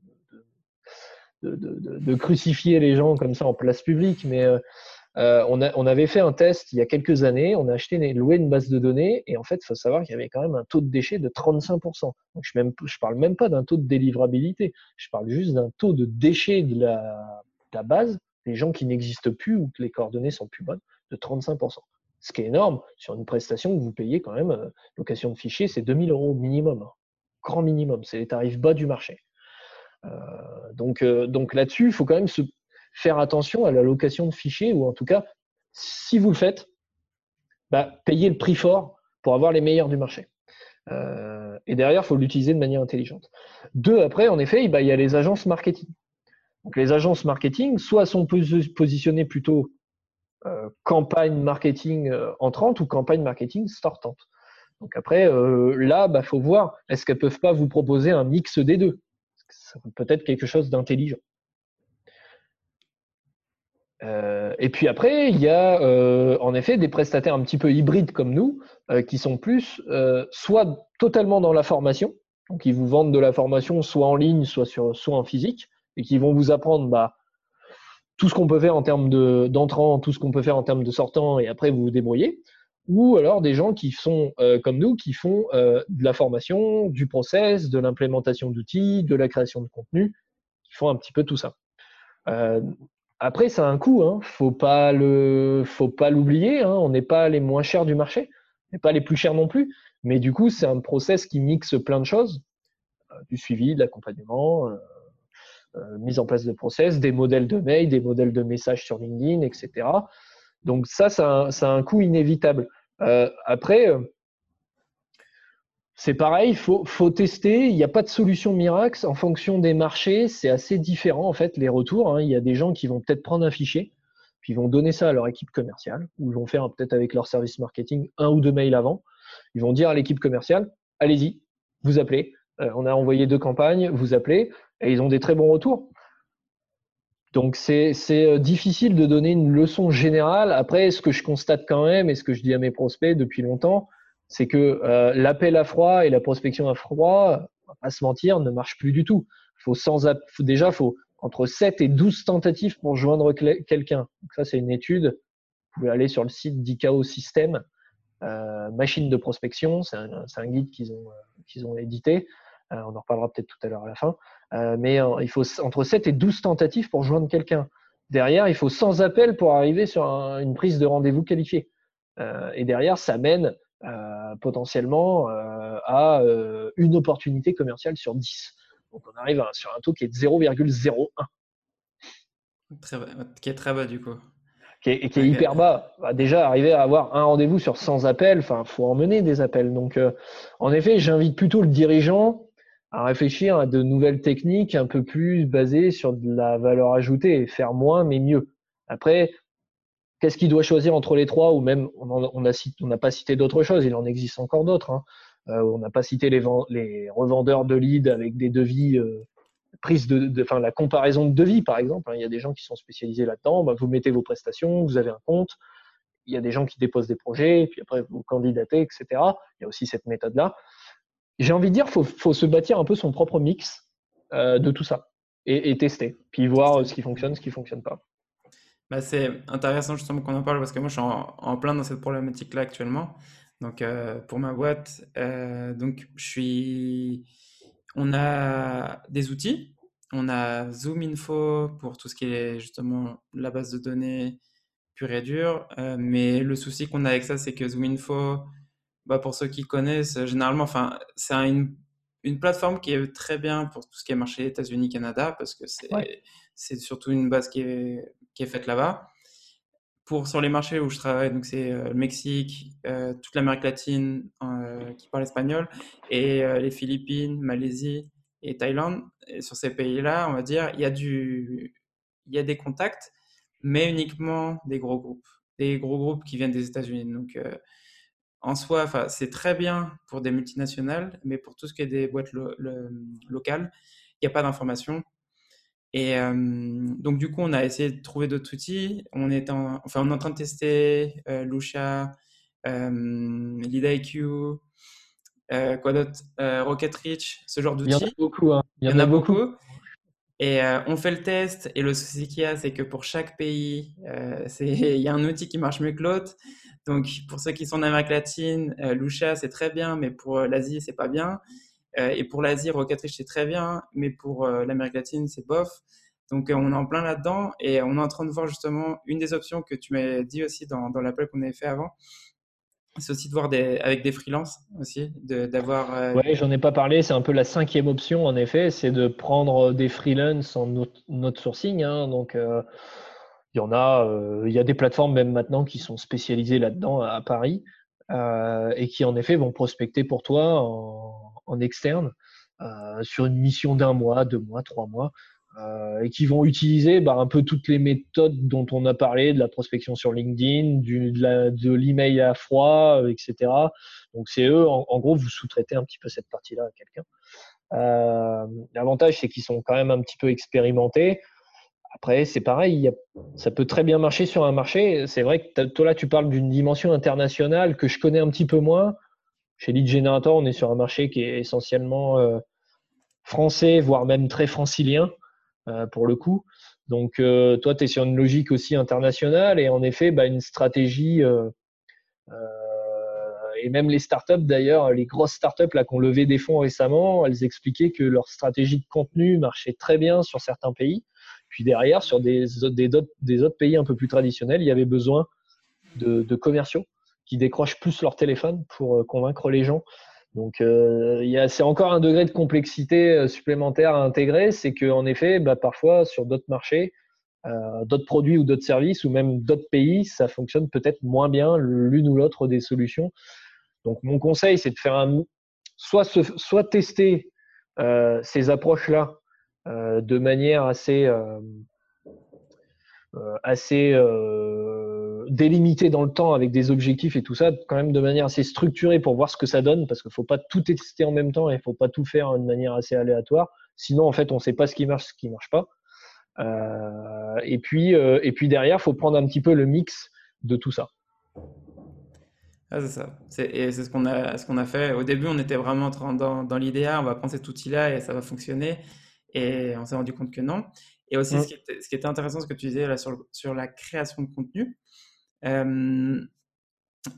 de, crucifier les gens comme ça en place publique, mais euh, euh, on, avait fait un test il y a quelques années, on a acheté, loué une base de données, et en fait, il faut savoir qu'il y avait quand même un taux de déchet de 35%. Donc, je ne parle même pas d'un taux de délivrabilité, je parle juste d'un taux de déchet de la, base, des gens qui n'existent plus ou que les coordonnées sont plus bonnes, de 35%. Ce qui est énorme sur une prestation que vous payez quand même, euh, location de fichiers, c'est 2000 euros minimum, hein. grand minimum, c'est les tarifs bas du marché. Euh, donc, donc là-dessus, il faut quand même se faire attention à la location de fichiers, ou en tout cas, si vous le faites, bah, payez le prix fort pour avoir les meilleurs du marché. Euh, et derrière, il faut l'utiliser de manière intelligente. Deux, après, en effet, bah, il y a les agences marketing. Donc, les agences marketing, soit sont positionnées plutôt euh, campagne marketing euh, entrante ou campagne marketing sortante. Donc après, là, il bah, faut voir, est-ce qu'elles ne peuvent pas vous proposer un mix des deux? Peut-être quelque chose d'intelligent. Euh, et puis après, il y a euh, en effet des prestataires un petit peu hybrides comme nous, euh, qui sont plus soit totalement dans la formation, donc ils vous vendent de la formation soit en ligne, soit, en physique, et qui vont vous apprendre bah, tout ce qu'on peut faire en termes d'entrant, tout ce qu'on peut faire en termes de sortant, et après vous vous débrouillez. Ou alors des gens qui sont comme nous, qui font de la formation, du process, de l'implémentation d'outils, de la création de contenu, qui font un petit peu tout ça. Après, ça a un coût, hein. faut pas faut pas l'oublier. Hein. On n'est pas les moins chers du marché, on n'est pas les plus chers non plus. Mais du coup, c'est un process qui mixe plein de choses, euh, du suivi, de l'accompagnement, euh, euh, mise en place de process, des modèles de mail, des modèles de messages sur LinkedIn, etc. Donc ça, ça a, un coût inévitable. après, c'est pareil, il faut, tester. Il n'y a pas de solution miracle. En fonction des marchés, c'est assez différent en fait les retours. Hein. Il y a des gens qui vont peut-être prendre un fichier, puis ils vont donner ça à leur équipe commerciale, ou ils vont faire peut-être avec leur service marketing un ou deux mails avant. Ils vont dire à l'équipe commerciale, allez-y, vous appelez. Euh, on a envoyé deux campagnes, vous appelez, et ils ont des très bons retours. Donc c'est euh, difficile de donner une leçon générale. Après, ce que je constate quand même, et ce que je dis à mes prospects depuis longtemps, c'est que euh, l'appel à froid et la prospection à froid, on va pas se mentir, ne marche plus du tout. Faut sans, faut, déjà, faut entre 7 et 12 tentatives pour joindre quelqu'un. Ça, c'est une étude. Vous pouvez aller sur le site d'ICAO System, euh, machine de prospection. C'est un, guide qu'ils ont, euh, qu'ils ont édité. On en reparlera peut-être tout à l'heure à la fin. Euh, mais il faut entre 7 et 12 tentatives pour joindre quelqu'un. Derrière, il faut sans appel pour arriver sur une prise de rendez-vous qualifiée. et derrière, ça mène euh, potentiellement euh, à euh, une opportunité commerciale sur 10. Donc on arrive sur un taux qui est de 0,01. Qui est très bas du coup. Qui est, qui est hyper bas. Bah, déjà, arriver à avoir un rendez-vous sur 100 appels, il faut en mener des appels. Donc, en effet, j'invite plutôt le dirigeant à réfléchir à de nouvelles techniques un peu plus basées sur de la valeur ajoutée, faire moins mais mieux. Après, Qu'est-ce qu'il doit choisir entre les trois Ou même, on n'a pas cité d'autres choses, il en existe encore d'autres. Hein. Euh, on n'a pas cité les, revendeurs de leads avec des devis, euh, prise de, enfin, la comparaison de devis, par exemple. Hein. Il y a des gens qui sont spécialisés là-dedans. Bah, vous mettez vos prestations, vous avez un compte. Il y a des gens qui déposent des projets, puis après vous candidatez, etc. Il y a aussi cette méthode-là. J'ai envie de dire, faut, faut se bâtir un peu son propre mix euh, de tout ça et, tester, puis voir ce qui fonctionne, ce qui fonctionne pas. Bah, c'est intéressant justement qu'on en parle parce que moi je suis en, plein dans cette problématique-là actuellement. Donc euh, pour ma boîte, euh, donc je suis, on a des outils, on a Zoom Info pour tout ce qui est justement la base de données pure et dure. Euh, mais le souci qu'on a avec ça, c'est que Zoom Info, bah, pour ceux qui connaissent, généralement, enfin c'est une, une plateforme qui est très bien pour tout ce qui est marché États-Unis, Canada, parce que c'est c'est surtout une base qui est qui est faite là-bas. Pour sur les marchés où je travaille, donc c'est euh, le Mexique, euh, toute l'Amérique latine euh, qui parle espagnol, et les Philippines, Malaisie et Thaïlande. Et sur ces pays-là, on va dire, il y a du, il y a des contacts, mais uniquement des gros groupes, des gros groupes qui viennent des États-Unis. Donc en soi, c'est très bien pour des multinationales, mais pour tout ce qui est des boîtes locales, il n'y a pas d'information. Et donc, du coup, on a essayé de trouver d'autres outils. On est en, enfin, on est en train de tester euh, Lucia, euh, LeadIQ, euh, quoi d'autre, Rocket Reach, ce genre d'outils. Il y en a beaucoup. Hein. Il y, en, a beaucoup. Et on fait le test, et le souci qu'il y a, c'est que pour chaque pays, il y a un outil qui marche mieux que l'autre. Donc, pour ceux qui sont en Amérique latine, Lucia, c'est très bien, mais pour l'Asie, c'est pas bien. et pour l'Asie, Rocatrice, c'est très bien, mais pour l'Amérique latine, c'est bof. Donc, on est en plein là-dedans et on est en train de voir justement une des options que tu m'as dit aussi dans l'appel qu'on avait fait avant. C'est aussi de voir des, avec des freelances aussi, d'avoir. Euh... Oui, j'en ai pas parlé. C'est un peu la cinquième option en effet, c'est de prendre des freelances en notre sourcing. Hein, donc, euh, il y en a, euh, il y a des plateformes même maintenant qui sont spécialisées là-dedans à, Paris euh, et qui en effet vont prospecter pour toi en externe sur une mission d'un mois, deux mois, trois mois. Euh, et qui vont utiliser bah, un peu toutes les méthodes dont on a parlé, de la prospection sur LinkedIn, du, de l'email à froid, euh, etc. Donc c'est eux, en, gros, vous sous-traitez un petit peu cette partie-là à quelqu'un. Euh, L'avantage, c'est qu'ils sont quand même un petit peu expérimentés. Après, c'est pareil, ça peut très bien marcher sur un marché. C'est vrai que toi là, tu parles d'une dimension internationale que je connais un petit peu moins. Chez Lead Generator, on est sur un marché qui est essentiellement euh, français, voire même très francilien. Euh, pour le coup. Donc, euh, toi, tu es sur une logique aussi internationale et en effet, bah, une stratégie. Euh, et même les startups, d'ailleurs, les grosses startups là, qui ont levé des fonds récemment, elles expliquaient que leur stratégie de contenu marchait très bien sur certains pays. Puis derrière, sur des, des, des autres pays un peu plus traditionnels, il y avait besoin de, de commerciaux qui décrochent plus leur téléphone pour convaincre les gens donc, euh, c'est encore un degré de complexité euh, supplémentaire à intégrer. C'est qu'en effet, bah, parfois, sur d'autres marchés, euh, d'autres produits ou d'autres services, ou même d'autres pays, ça fonctionne peut-être moins bien l'une ou l'autre des solutions. Donc, mon conseil, c'est de faire un, soit, soit tester ces approches-là de manière assez, assez délimité dans le temps avec des objectifs et tout ça, quand même de manière assez structurée pour voir ce que ça donne, parce qu'il ne faut pas tout tester en même temps et il ne faut pas tout faire de manière assez aléatoire. Sinon, en fait, on ne sait pas ce qui marche, ce qui ne marche pas. Euh, et, puis, euh, et puis derrière, il faut prendre un petit peu le mix de tout ça. Ah, c'est ça. Et c'est ce qu'on a, ce qu'on a fait. Au début, on était vraiment dans, dans l'idéal, on va prendre cet outil-là et ça va fonctionner. Et on s'est rendu compte que non. Et aussi, mmh. ce, qui était, ce, qui était, intéressant, ce que tu disais là sur, sur la création de contenu,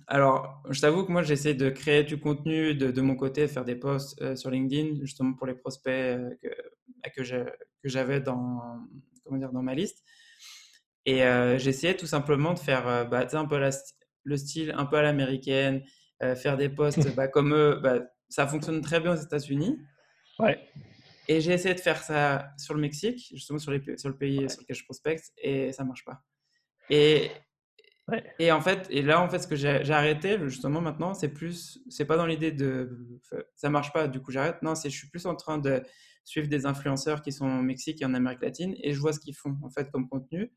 alors, je t'avoue que moi, j'essaie de créer du contenu de, de mon côté, faire des posts sur LinkedIn, justement pour les prospects que, bah, que j'avais dans, comment dire, dans ma liste. Et j'essayais tout simplement de faire bah, un peu le style un peu à l'américaine, faire des posts bah, comme eux. Bah, ça fonctionne très bien aux États-Unis. Ouais. Et j'ai essayé de faire ça sur le Mexique, justement sur, les, sur le pays sur lequel je prospecte, et ça marche pas. Et, et en fait, et là, en fait, ce que j'ai arrêté, justement, maintenant, c'est plus, c'est pas dans l'idée de, ça marche pas, du coup, j'arrête. Non, c'est, je suis plus en train de suivre des influenceurs qui sont au Mexique et en Amérique latine, et je vois ce qu'ils font, en fait, comme contenu,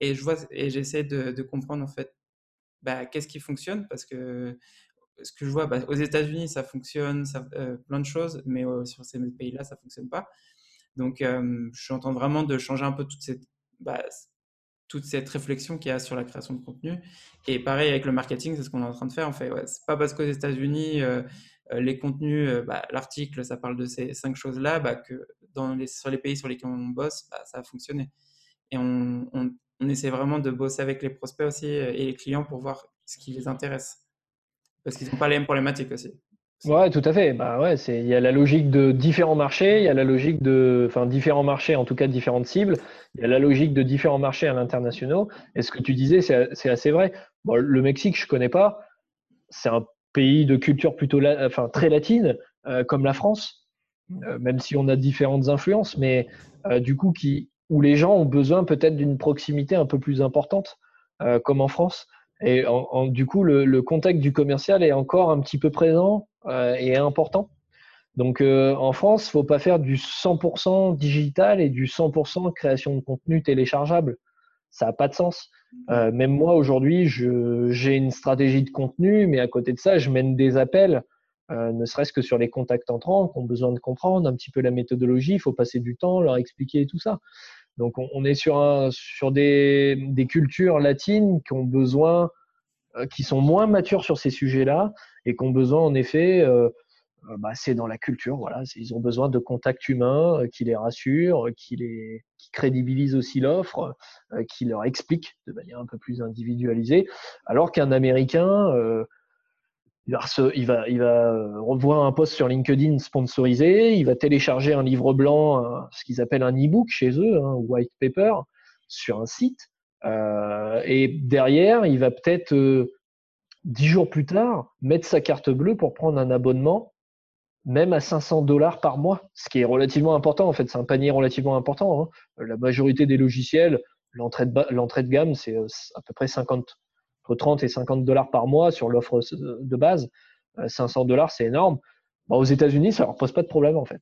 et je vois, et j'essaie de, comprendre, en fait, bah, qu'est-ce qui fonctionne, parce que ce que je vois, bah, aux États-Unis, ça fonctionne, euh, plein de choses, mais sur ces pays-là, ça fonctionne pas. Donc, euh, je suis en train vraiment de changer un peu toute cette, bah, toute cette réflexion qu'il y a sur la création de contenu. Et pareil avec le marketing, c'est ce qu'on est en train de faire. En fait, c'est pas parce qu'aux États-Unis, euh, euh, les contenus, euh, bah, l'article, ça parle de ces cinq choses-là, bah, que dans les, sur les pays sur lesquels on bosse, bah, ça a fonctionné. Et on, on, on, essaie vraiment de bosser avec les prospects aussi et les clients pour voir ce qui les intéresse. Parce qu'ils n'ont pas les mêmes problématiques aussi. Ouais, tout à fait. Bah ouais, c'est il y a la logique de différents marchés, il y a la logique de, enfin différents marchés, en tout cas différentes cibles. Il y a la logique de différents marchés à l'international. Et ce que tu disais, c'est assez vrai. Bon, le Mexique, je connais pas. C'est un pays de culture plutôt, enfin très latine, euh, comme la France, euh, même si on a différentes influences, mais euh, du coup qui où les gens ont besoin peut-être d'une proximité un peu plus importante, comme en France. Et en, du coup, le, le, contact du commercial est encore un petit peu présent euh, et important. Donc euh, en France, il faut pas faire du 100% digital et du 100% création de contenu téléchargeable. Ça n'a pas de sens. Euh, même moi aujourd'hui, j'ai une stratégie de contenu, mais à côté de ça, je mène des appels, euh, ne serait-ce que sur les contacts entrants qui ont besoin de comprendre un petit peu la méthodologie. Il faut passer du temps, leur expliquer tout ça. Donc on, on est sur, un, sur des, des, cultures latines qui ont besoin, qui sont moins matures sur ces sujets-là et qui ont besoin en effet euh, bah, c'est dans la culture. Voilà, ils ont besoin de contacts humains qui les rassurent, qui les qui crédibilisent aussi l'offre, qui leur expliquent de manière un peu plus individualisée. Alors qu'un Américain, il va, revoir un post sur LinkedIn sponsorisé, il va télécharger un livre blanc, ce qu'ils appellent un e-book chez eux, un white paper, sur un site. Euh, et derrière, il va peut-être euh, dix jours plus tard mettre sa carte bleue pour prendre un abonnement, même à 500 dollars par mois, ce qui est relativement important. En fait, c'est un panier relativement important. Hein. La majorité des logiciels, l'entrée de, de, gamme, c'est euh, à peu près 50, entre 30 et 50 dollars par mois sur l'offre de base. 500 dollars, c'est énorme. Bah, aux États-Unis, ça leur pose pas de problème en fait.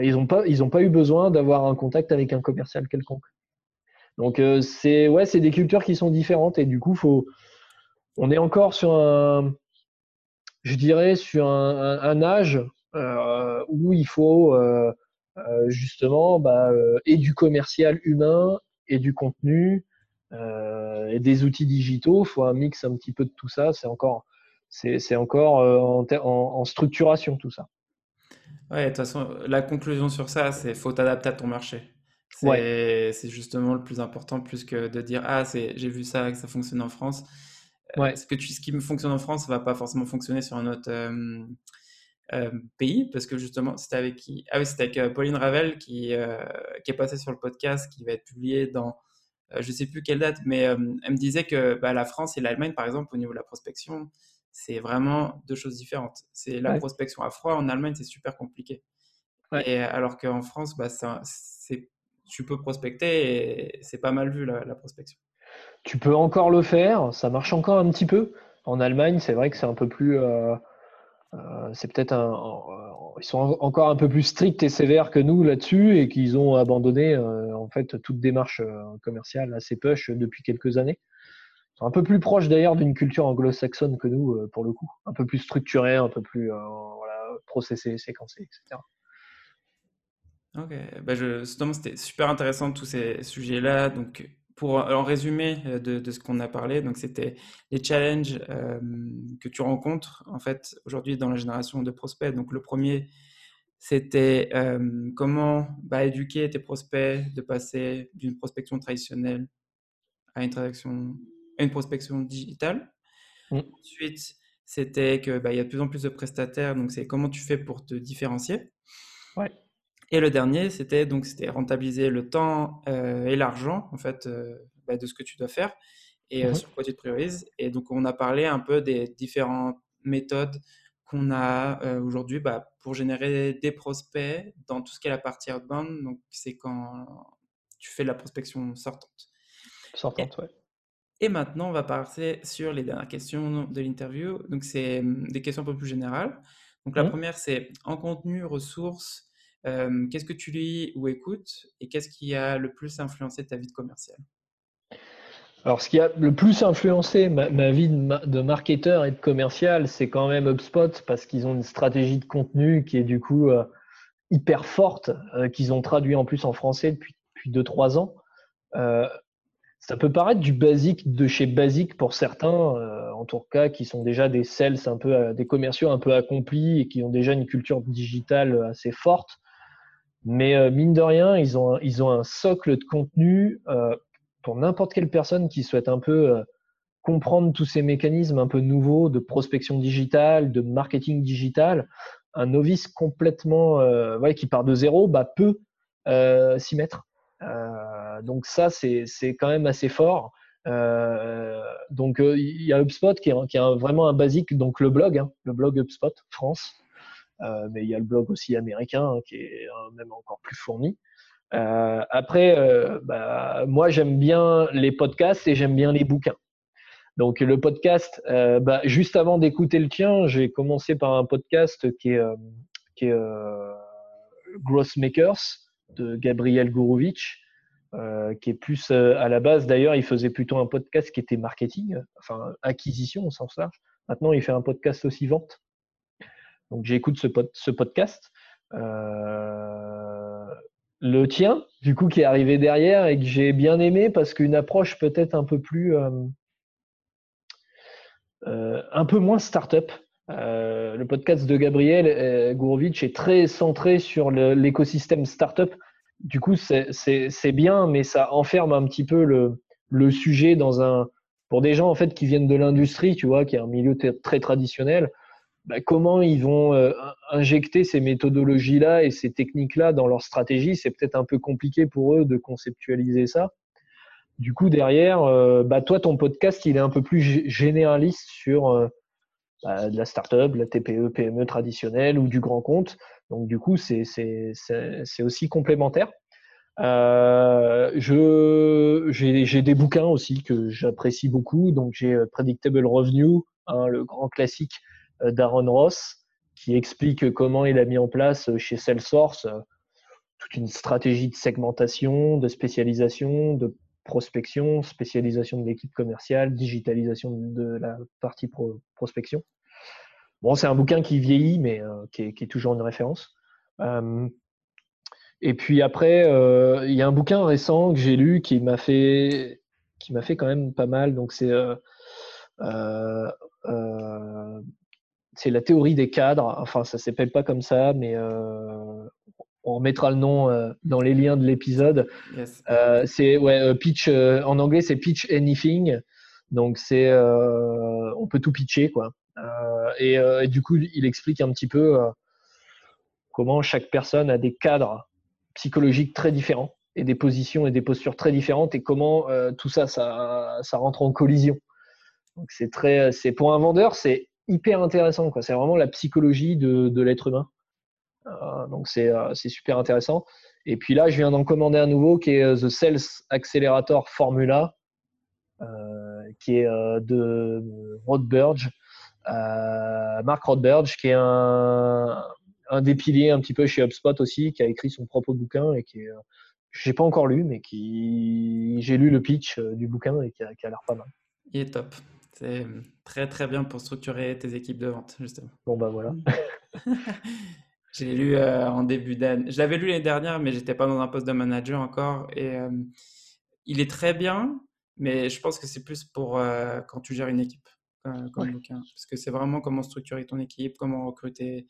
Ils n'ont pas, pas eu besoin d'avoir un contact avec un commercial quelconque. Donc euh, c'est ouais, c'est des cultures qui sont différentes et du coup faut, on est encore sur un, je dirais sur un, âge euh, où il faut euh, justement bah, et du commercial humain et du contenu et des outils digitaux. Il faut un mix un petit peu de tout ça. C'est encore c'est encore en, en, structuration tout ça. Ouais, de toute façon, la conclusion sur ça, c'est faut t'adapter à ton marché. C'est justement le plus important, plus que de dire Ah, j'ai vu ça, que ça fonctionne en France. Euh, ce, que tu, ce qui me fonctionne en France ne va pas forcément fonctionner sur un autre euh, pays, parce que justement, c'était avec qui Ah oui, c'était avec euh, Pauline Ravel qui, qui est passée sur le podcast, qui va être publié dans je ne sais plus quelle date, mais elle me disait que bah, la France et l'Allemagne, par exemple, au niveau de la prospection, c'est vraiment deux choses différentes. C'est la prospection à froid en Allemagne, c'est super compliqué. Et alors qu'en France, bah, c'est tu peux prospecter et c'est pas mal vu la, prospection. Tu peux encore le faire, ça marche encore un petit peu. En Allemagne, c'est vrai que c'est un peu plus. Euh, euh, c'est peut-être un. Euh, ils sont encore un peu plus stricts et sévères que nous là-dessus et qu'ils ont abandonné en fait toute démarche commerciale assez push depuis quelques années. Ils sont un peu plus proches d'ailleurs d'une culture anglo-saxonne que nous pour le coup. Un peu plus structurée, un peu plus voilà, processée, séquencée, etc. Ok, bah je, c'était super intéressant tous ces sujets-là. Donc, pour en résumé euh, de, de ce qu'on a parlé, donc c'était les challenges euh, que tu rencontres en fait aujourd'hui dans la génération de prospects. Donc, le premier, c'était euh, comment bah, éduquer tes prospects de passer d'une prospection traditionnelle à une, à une prospection digitale. Mmh. Ensuite, c'était que bah, il y a de plus en plus de prestataires, donc c'est comment tu fais pour te différencier. Ouais. Et le dernier, c'était donc c'était rentabiliser le temps euh, et l'argent en fait euh, bah, de ce que tu dois faire et euh, mmh sur quoi tu te priorises. Et donc on a parlé un peu des différentes méthodes qu'on a aujourd'hui bah, pour générer des prospects dans tout ce qui est la partie outbound. Donc c'est quand tu fais de la prospection sortante. Sortante, ouais. Et maintenant, on va passer sur les dernières questions de l'interview. Donc, c'est mmh, des questions un peu plus générales. Donc, la mmh première, c'est en contenu, ressources, qu'est-ce que tu lis ou écoutes et qu'est-ce qui a le plus influencé ta vie de commercial alors, ce qui a le plus influencé ma, vie de, marketeur et de commercial, c'est quand même HubSpot parce qu'ils ont une stratégie de contenu qui est du coup euh, hyper forte, euh, qu'ils ont traduit en plus en français depuis, depuis 2-3 ans. Euh, ça peut paraître du basique de chez basique pour certains, en tout cas, qui sont déjà des sales un peu, des commerciaux un peu accomplis et qui ont déjà une culture digitale assez forte. Mais euh, mine de rien, ils ont, ils ont un socle de contenu euh, pour n'importe quelle personne qui souhaite un peu euh, comprendre tous ces mécanismes un peu nouveaux de prospection digitale, de marketing digital. Un novice complètement ouais, qui part de zéro bah, peut s'y mettre. donc ça, c'est quand même assez fort. donc il y a HubSpot qui est, qui est vraiment un basique, donc le blog, hein, le blog HubSpot France. Euh, mais il y a le blog aussi américain hein, qui est euh, même encore plus fourni. Euh, après, bah, moi j'aime bien les podcasts et j'aime bien les bouquins. Donc le podcast, bah, juste avant d'écouter le tien, j'ai commencé par un podcast qui est, Growth Makers de Gabriel Gourovitch, qui est plus à la base d'ailleurs, il faisait plutôt un podcast qui était marketing, enfin acquisition au sens large. Maintenant, il fait un podcast aussi vente. Donc j'écoute ce, podcast. Euh, le tien, du coup, qui est arrivé derrière et que j'ai bien aimé parce qu'une approche peut-être un peu plus, euh, euh, un peu moins start-up. le podcast de Gabriel euh, Gourovitch est très centré sur l'écosystème startup. Du coup, c'est bien, mais ça enferme un petit peu le, le, sujet dans un. Pour des gens en fait qui viennent de l'industrie, tu vois, qui est un milieu très traditionnel, bah, comment ils vont euh, injecter ces méthodologies-là et ces techniques-là dans leur stratégie? C'est peut-être un peu compliqué pour eux de conceptualiser ça. Du coup, derrière, euh, bah, toi, ton podcast, il est un peu plus généraliste sur euh, bah, de la start-up, la TPE, PME traditionnelle ou du grand compte. Donc, du coup, c'est aussi complémentaire. Euh, j'ai des bouquins aussi que j'apprécie beaucoup. Donc, j'ai Predictable Revenue, hein, le grand classique d'Aaron Ross, qui explique comment il a mis en place chez Salesforce toute une stratégie de segmentation, de spécialisation, de prospection, spécialisation de l'équipe commerciale, digitalisation de la partie prospection. Bon, c'est un bouquin qui vieillit, mais euh, qui, est, toujours une référence. Euh, et puis après, euh, il y a un bouquin récent que j'ai lu qui m'a fait, qui m'a fait quand même pas mal. Donc c'est c'est la théorie des cadres. Enfin, ça s'appelle pas comme ça, mais on remettra le nom euh, dans les liens de l'épisode. Euh, c'est ouais, euh, pitch en anglais, c'est pitch anything. Donc c'est on peut tout pitcher quoi. Et, et, du coup, il explique un petit peu comment chaque personne a des cadres psychologiques très différents et des positions et des postures très différentes et comment tout ça, ça, ça rentre en collision. Donc c'est très, c'est pour un vendeur, c'est hyper intéressant. C'est vraiment la psychologie de, de l'être humain. Euh, donc euh, c'est super intéressant. Et puis là, je viens d'en commander un nouveau qui est euh, The Sales Accelerator Formula, qui est de Rodberge, Mark Rodberge, qui est un, un des piliers un petit peu chez HubSpot aussi, qui a écrit son propre bouquin et qui est, j'ai pas encore lu, mais qui j'ai lu le pitch du bouquin et qui a l'air pas mal. Il est top. C'est très très bien pour structurer tes équipes de vente, justement. Bon bah voilà. Je l'ai lu euh, en début d'année. Je l'avais lu l'année dernière, mais j'étais pas dans un poste de manager encore. Et euh, il est très bien, mais je pense que c'est plus pour euh, quand tu gères une équipe, comme bouquin. Parce que c'est vraiment comment structurer ton équipe, comment recruter,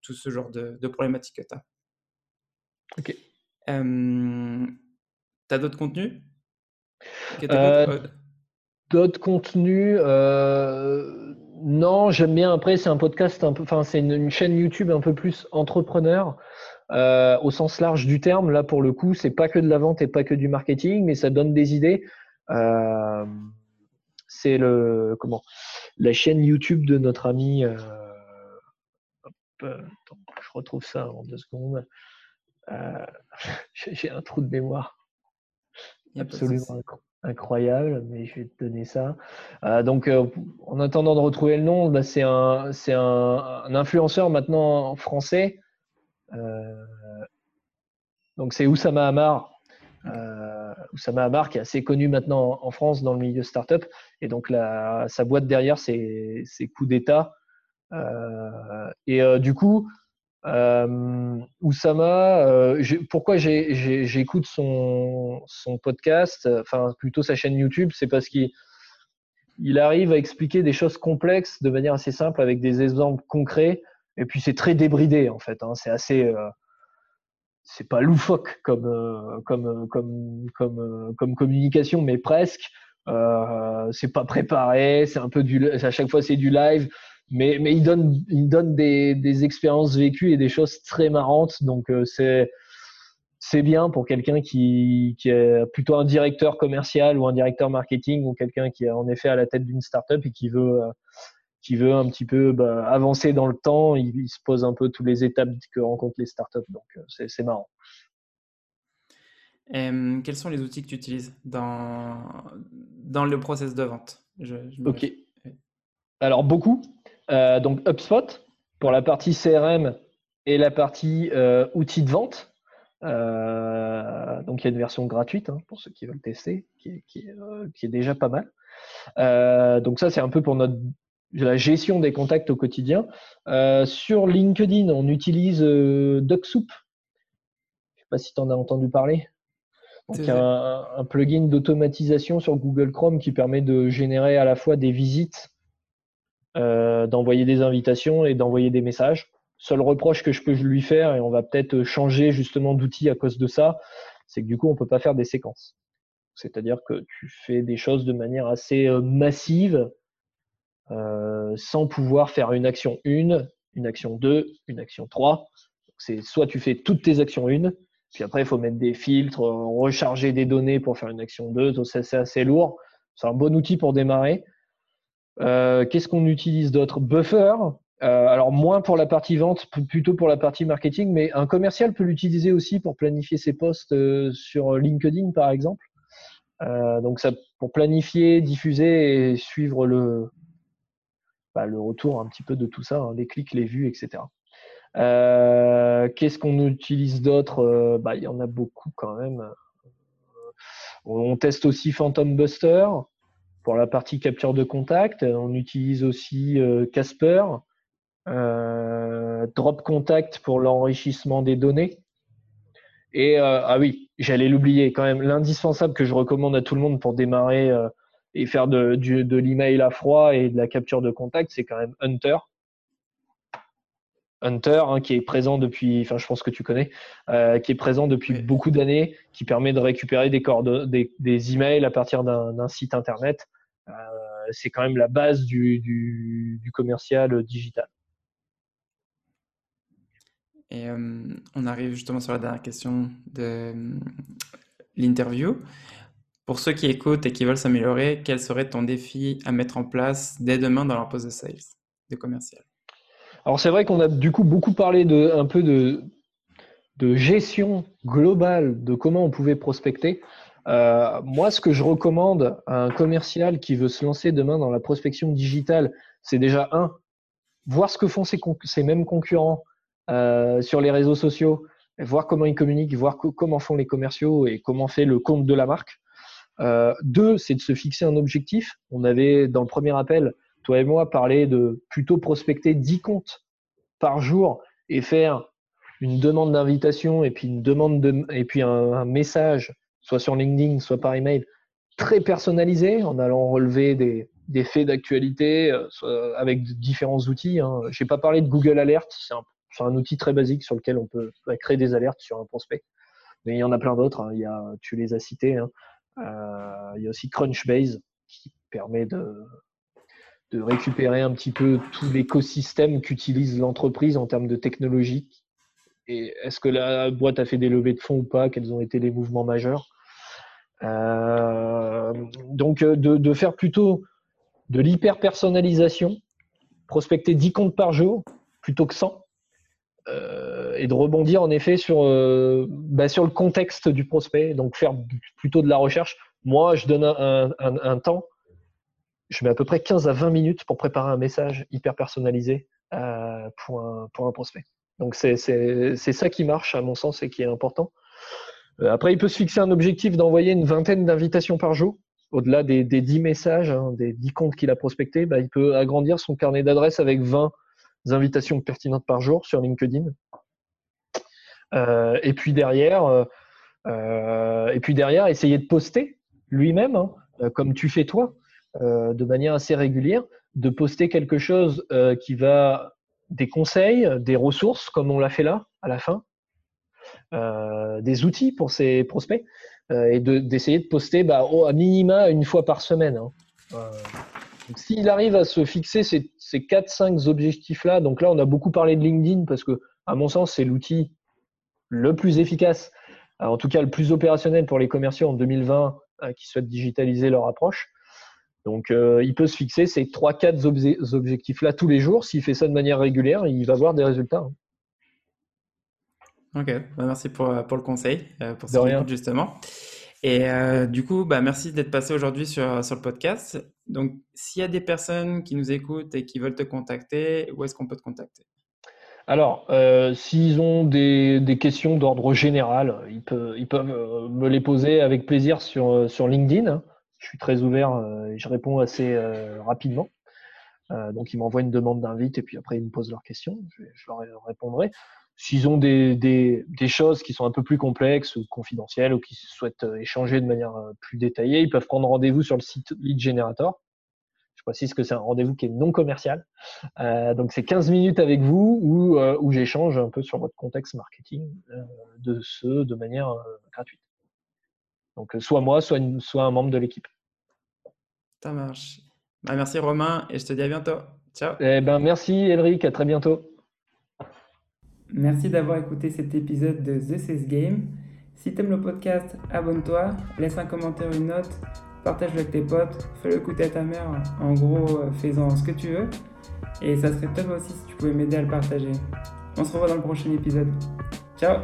tout ce genre de, de problématiques que tu as. Ok. tu as d'autres contenus? D'autres contenus non, j'aime bien. Après, c'est un podcast un peu, enfin, c'est une, chaîne YouTube un peu plus entrepreneur euh, au sens large du terme. Là, pour le coup, c'est pas que de la vente et pas que du marketing, mais ça donne des idées. Euh, c'est le comment la chaîne YouTube de notre ami. Euh, je retrouve ça en deux secondes. J'ai un trou de mémoire. Absolument incroyable, mais je vais te donner ça. Euh, donc, euh, en attendant de retrouver le nom, bah, c'est un, influenceur maintenant français. Euh, donc, c'est Oussama Hamar. Oussama Hamar qui est assez connu maintenant en, France dans le milieu startup. Et donc, sa boîte derrière, c'est Coup d'État. et du coup, euh, Oussama, euh, pourquoi j'écoute son, podcast, enfin plutôt sa chaîne YouTube, c'est parce qu'il il arrive à expliquer des choses complexes de manière assez simple avec des exemples concrets. Et puis c'est très débridé en fait. Hein, c'est assez, euh, c'est pas loufoque comme euh, comme comme communication, mais presque. c'est pas préparé, c'est un peu du, à chaque fois c'est du live mais, mais il donne, il donne des, des, expériences vécues et des choses très marrantes. Donc, euh, c'est, c'est bien pour quelqu'un qui, qui est plutôt un directeur commercial ou un directeur marketing ou quelqu'un qui est en effet à la tête d'une startup et qui veut, euh, qui veut un petit peu bah, avancer dans le temps. Il, se pose un peu toutes les étapes que rencontrent les startups. Donc, euh, c'est, marrant. quels sont les outils que tu utilises dans, dans le process de vente? Je, Ok. Alors, beaucoup. Euh, donc HubSpot pour la partie CRM et la partie euh, outils de vente. Euh, donc il y a une version gratuite hein, pour ceux qui veulent tester, qui est, déjà pas mal. donc ça c'est un peu pour notre la gestion des contacts au quotidien. sur LinkedIn, on utilise DuckSoup. Je ne sais pas si tu en as entendu parler. Donc, un, un plugin d'automatisation sur Google Chrome qui permet de générer à la fois des visites d'envoyer des invitations et d'envoyer des messages. Seul reproche que je peux lui faire, et on va peut-être changer justement d'outil à cause de ça, c'est que du coup, on ne peut pas faire des séquences. C'est-à-dire que tu fais des choses de manière assez massive sans pouvoir faire une action 1, une action 2, une action 3. C'est soit tu fais toutes tes actions 1, puis après il faut mettre des filtres, recharger des données pour faire une action 2, c'est assez lourd. C'est un bon outil pour démarrer. Euh, qu'est-ce qu'on utilise d'autre? Buffer. Euh, alors moins pour la partie vente, plutôt pour la partie marketing, mais un commercial peut l'utiliser aussi pour planifier ses posts euh, sur LinkedIn par exemple. donc ça pour planifier, diffuser et suivre le, bah, retour un petit peu de tout ça, hein, les clics, les vues, etc. Qu'est-ce qu'on utilise d'autre? Bah, Il y en a beaucoup quand même. On teste aussi Phantom Buster pour la partie capture de contact. On utilise aussi euh, Casper, Drop Contact pour l'enrichissement des données. Et ah oui, j'allais l'oublier quand même, l'indispensable que je recommande à tout le monde pour démarrer et faire de, de l'email à froid et de la capture de contact, c'est quand même Hunter. Hunter, hein, qui est présent depuis, enfin je pense que tu connais, euh, qui est présent depuis beaucoup d'années, qui permet de récupérer des, des, des emails à partir d'un site internet. Euh, c'est quand même la base du, du, du commercial digital. Et euh, on arrive justement sur la dernière question de l'interview. Pour ceux qui écoutent et qui veulent s'améliorer, quel serait ton défi à mettre en place dès demain dans leur poste de sales, de commercial? Alors c'est vrai qu'on a du coup beaucoup parlé de un peu de, de gestion globale de comment on pouvait prospecter. Euh, moi, ce que je recommande à un commercial qui veut se lancer demain dans la prospection digitale, c'est déjà un, voir ce que font ses, mêmes concurrents euh, sur les réseaux sociaux, voir comment ils communiquent, voir comment font les commerciaux et comment fait le compte de la marque. Euh, deux, c'est de se fixer un objectif. On avait, dans le premier appel, toi et moi, parlé de plutôt prospecter 10 comptes par jour et faire une demande d'invitation et puis une demande de, et puis un, message, soit sur LinkedIn, soit par email, très personnalisé, en allant relever des, faits d'actualité euh, avec différents outils. Hein. Je n'ai pas parlé de Google Alert, c'est un, un, outil très basique sur lequel on peut créer des alertes sur un prospect. Mais il y en a plein d'autres, hein. il y a, tu les as cités. Hein. Euh, il y a aussi Crunchbase qui permet de, de récupérer un petit peu tout l'écosystème qu'utilise l'entreprise en termes de technologie. Et est-ce que la boîte a fait des levées de fonds ou pas? Quels ont été les mouvements majeurs? Euh, Donc, euh, de, de, faire plutôt de l'hyper-personnalisation, prospecter 10 comptes par jour plutôt que 100, euh, et de rebondir en effet sur, bah, sur le contexte du prospect, donc faire plutôt de la recherche. Moi, je donne un, temps, je mets à peu près 15 à 20 minutes pour préparer un message hyper personnalisé euh, pour, un, prospect. Donc c'est ça qui marche à mon sens et qui est important. après, il peut se fixer un objectif d'envoyer une vingtaine d'invitations par jour. Au-delà des, des 10 messages, hein, des 10 comptes qu'il a prospectés, bah, il peut agrandir son carnet d'adresses avec 20 invitations pertinentes par jour sur LinkedIn. Euh, et puis derrière, euh, euh, et puis derrière, essayer de poster lui-même, hein, comme tu fais toi, de manière assez régulière, de poster quelque chose qui va des conseils, des ressources, comme on l'a fait là à la fin, des outils pour ses prospects, et d'essayer de, poster bah, à minima une fois par semaine. Hein. S'il arrive à se fixer ces, ces 4-5 objectifs-là, donc là, on a beaucoup parlé de LinkedIn parce que, à mon sens, c'est l'outil le plus efficace, euh, en tout cas le plus opérationnel pour les commerciaux en 2020 euh, qui souhaitent digitaliser leur approche. Donc, euh, il peut se fixer ces 3-4 objectifs-là tous les jours. S'il fait ça de manière régulière, il va avoir des résultats. Ok, bah, merci pour, pour, le conseil, pour ce justement. Et euh, du coup, bah, merci d'être passé aujourd'hui sur, sur le podcast. Donc, s'il y a des personnes qui nous écoutent et qui veulent te contacter, où est-ce qu'on peut te contacter? Alors, euh, s'ils ont des, des questions d'ordre général, ils, peuvent, ils peuvent euh, me les poser avec plaisir sur, sur LinkedIn. Je suis très ouvert et je réponds assez rapidement. donc, ils m'envoient une demande d'invite et puis après, ils me posent leurs questions. Je, leur répondrai. S'ils ont des, des, des, choses qui sont un peu plus complexes ou confidentielles ou qui souhaitent euh, échanger de manière euh, plus détaillée, ils peuvent prendre rendez-vous sur le site Lead Generator, Je précise que c'est un rendez-vous qui est non commercial. donc c'est 15 minutes avec vous où, où j'échange un peu sur votre contexte marketing de ce de manière gratuite. Donc soit moi, soit, soit un membre de l'équipe. Ça marche. Bah, merci Romain et je te dis à bientôt. Ciao. Eh ben, merci Elric, à très bientôt. Merci d'avoir écouté cet épisode de The Sales Game. Si t'aimes le podcast, abonne-toi, laisse un commentaire, une note, partage-le avec tes potes, fais-le écouter à ta mère. En gros, euh, fais-en ce que tu veux. Et ça serait top aussi si tu pouvais m'aider à le partager. On se revoit dans le prochain épisode. Ciao